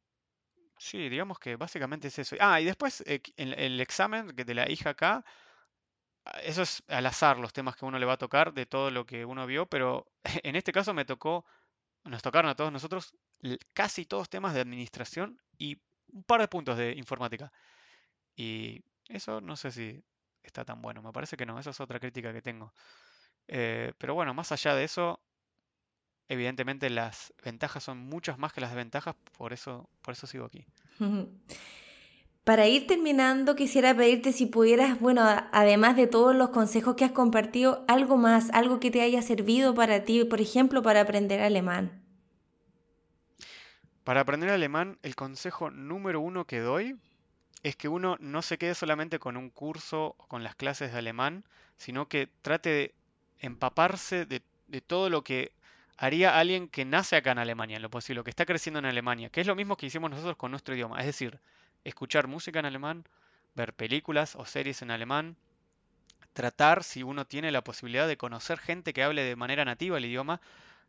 Sí, digamos que básicamente es eso. Ah, y después eh, el, examen de la hija acá, ah, eso es al azar los temas que uno le va a tocar de todo lo que uno vio, pero [laughs] en este caso me tocó, nos tocaron a todos nosotros casi todos temas de administración y un par de puntos de informática. Y eso no sé si está tan bueno, me parece que no, esa es otra crítica que tengo. Eh, pero bueno, más allá de eso, evidentemente las ventajas son muchas más que las desventajas, por eso, por eso sigo aquí. [laughs] Para ir terminando, quisiera pedirte si pudieras, bueno, además de todos los consejos que has compartido, algo más, algo que te haya servido para ti, por ejemplo, para aprender alemán. Para aprender alemán, el consejo número uno que doy es que uno no se quede solamente con un curso o con las clases de alemán, sino que trate de empaparse de, de todo lo que haría alguien que nace acá en Alemania, en lo posible, que está creciendo en Alemania, que es lo mismo que hicimos nosotros con nuestro idioma, es decir, escuchar música en alemán, ver películas o series en alemán, tratar, si uno tiene la posibilidad de conocer gente que hable de manera nativa el idioma,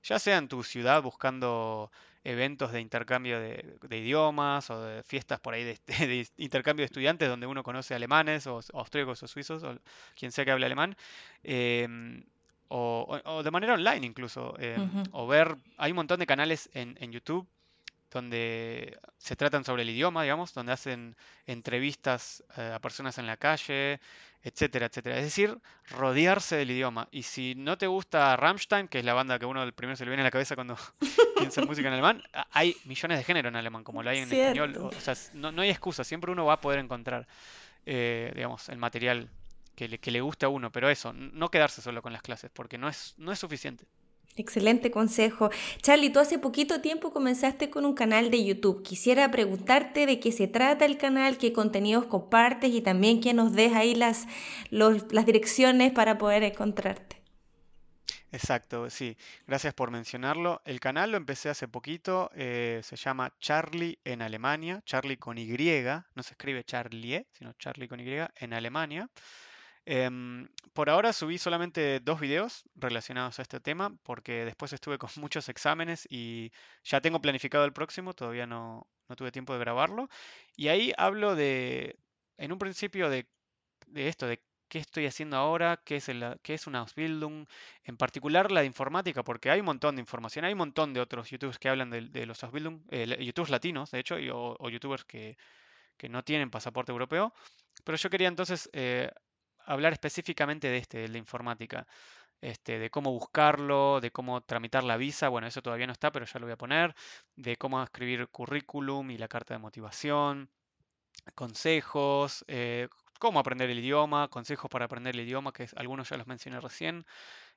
ya sea en tu ciudad buscando eventos de intercambio de, idiomas o de fiestas por ahí [laughs] de, intercambio de estudiantes donde uno conoce alemanes o, austríacos o suizos o quien sea que hable alemán. Em, o, de manera online incluso, eh, o ver, hay un montón de canales en, YouTube donde se tratan sobre el idioma, digamos, donde hacen entrevistas eh, a personas en la calle, etcétera, etcétera. Es decir, rodearse del idioma. Y si no te gusta Rammstein, que es la banda que uno del primero se le viene a la cabeza cuando [laughs] piensa en música en alemán, hay millones de géneros en alemán, como lo hay en español. O, sea, no, no, hay excusa, siempre uno va a poder encontrar, eh, digamos, el material que le, que le guste a uno, pero eso, no quedarse solo con las clases, porque no es, no es suficiente. Excelente consejo. Charlie, tú hace poquito tiempo comenzaste con un canal de YouTube. Quisiera preguntarte de qué se trata el canal, qué contenidos compartes y también que nos des ahí las, las direcciones para poder encontrarte. Exacto, sí. Gracias por mencionarlo. El canal lo empecé hace poquito, eh, se llama Charlie en Alemania, Charlie con Y, no se escribe Charlie, sino Charlie con Y en Alemania. Em, por ahora subí solamente dos videos relacionados a este tema porque después estuve con [laughs] muchos exámenes y ya tengo planificado el próximo, todavía no, tuve tiempo de grabarlo. Y ahí hablo de, en un principio, de, esto, de qué estoy haciendo ahora, qué es, el, qué es una Ausbildung, en particular la de informática, porque hay un montón de información, hay un montón de otros youtubers que hablan de, los Ausbildung, eh, youtubers latinos, de hecho, o, youtubers que, no tienen pasaporte europeo. Pero yo quería entonces eh, hablar específicamente de este, de la informática. Este, de cómo buscarlo, de cómo tramitar la visa, bueno, eso todavía no está, pero ya lo voy a poner, de cómo escribir currículum y la carta de motivación, consejos, eh, cómo aprender el idioma, consejos para aprender el idioma, que algunos ya los mencioné recién,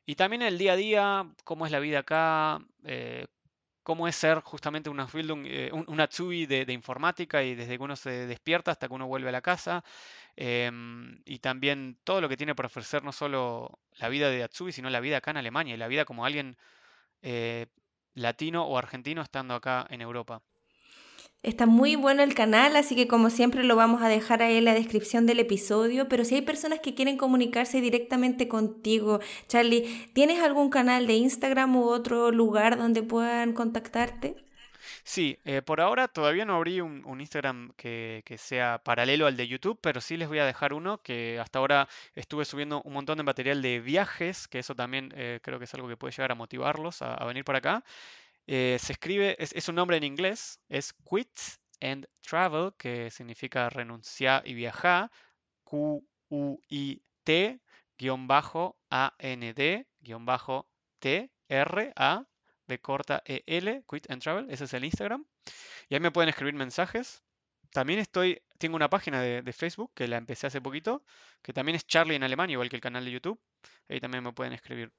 y también el día a día, cómo es la vida acá, eh, cómo es ser justamente una, eh, Atsui de, informática y desde que uno se despierta hasta que uno vuelve a la casa. Em, y también todo lo que tiene para ofrecer no solo la vida de Atsui, sino la vida acá en Alemania y la vida como alguien eh, latino o argentino estando acá en Europa. Está muy bueno el canal, así que como siempre lo vamos a dejar ahí en la descripción del episodio, pero si hay personas que quieren comunicarse directamente contigo, Charlie, ¿tienes algún canal de Instagram u otro lugar donde puedan contactarte? Sí, eh, por ahora todavía no abrí un, Instagram que, sea paralelo al de YouTube, pero sí les voy a dejar uno que hasta ahora estuve subiendo un montón de material de viajes, que eso también eh, creo que es algo que puede llegar a motivarlos a, venir por acá. Eh, se escribe, es, un nombre en inglés, es Quit and Travel, que significa renunciar y viajar, Q-U-I-T, guion bajo A-N-D, guion bajo T-R-A B corta EL, Quit and Travel, ese es el Instagram. Y ahí me pueden escribir mensajes. También estoy, tengo una página de, Facebook que la empecé hace poquito, que también es Charlie en alemán, igual que el canal de YouTube. Ahí también me pueden escribir.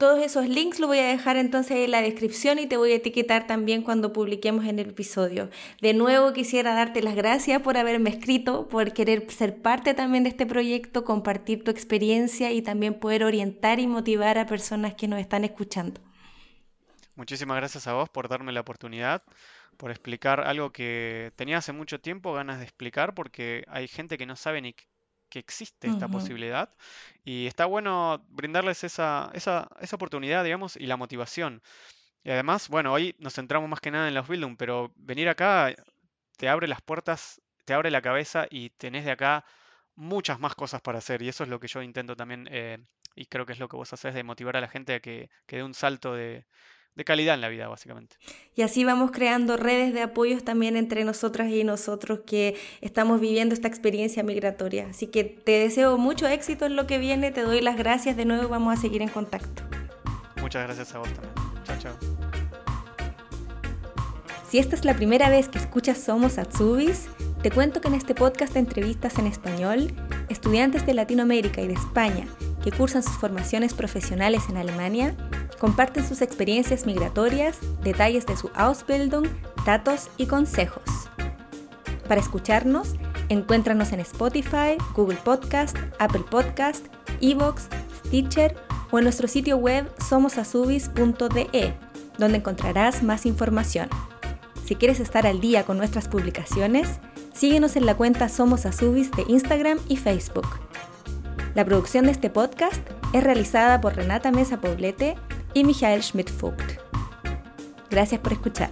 Todos esos links los voy a dejar entonces en la descripción y te voy a etiquetar también cuando publiquemos en el episodio. De nuevo quisiera darte las gracias por haberme escrito, por querer ser parte también de este proyecto, compartir tu experiencia y también poder orientar y motivar a personas que nos están escuchando. Muchísimas gracias a vos por darme la oportunidad, por explicar algo que tenía hace mucho tiempo ganas de explicar, porque hay gente que no sabe ni que existe esta posibilidad. Y está bueno brindarles esa, esa, esa oportunidad, digamos, y la motivación. Y además, bueno, hoy nos centramos más que nada en los Bildung, pero venir acá te abre las puertas, te abre la cabeza y tenés de acá muchas más cosas para hacer. Y eso es lo que yo intento también, eh, y creo que es lo que vos haces, de motivar a la gente a que, que dé un salto de, de calidad en la vida, básicamente. Y así vamos creando redes de apoyos también entre nosotras y nosotros que estamos viviendo esta experiencia migratoria. Así que te deseo mucho éxito en lo que viene, te doy las gracias de nuevo, vamos a seguir en contacto. Muchas gracias a vos también. Chao, chao. Si esta es la primera vez que escuchas Somos Atsubis, te cuento que en este podcast de entrevistas en español, estudiantes de Latinoamérica y de España que cursan sus formaciones profesionales en Alemania comparten sus experiencias migratorias, detalles de su Ausbildung, datos y consejos. Para escucharnos, encuéntranos en Spotify, Google Podcast, Apple Podcast, Evox, Stitcher o en nuestro sitio web somosasubis.de, donde encontrarás más información. Si quieres estar al día con nuestras publicaciones, síguenos en la cuenta Somos Asubis de Instagram y Facebook. La producción de este podcast es realizada por Renata Mesa Poblete y Michael Schmidt-Vogt. Gracias por escuchar.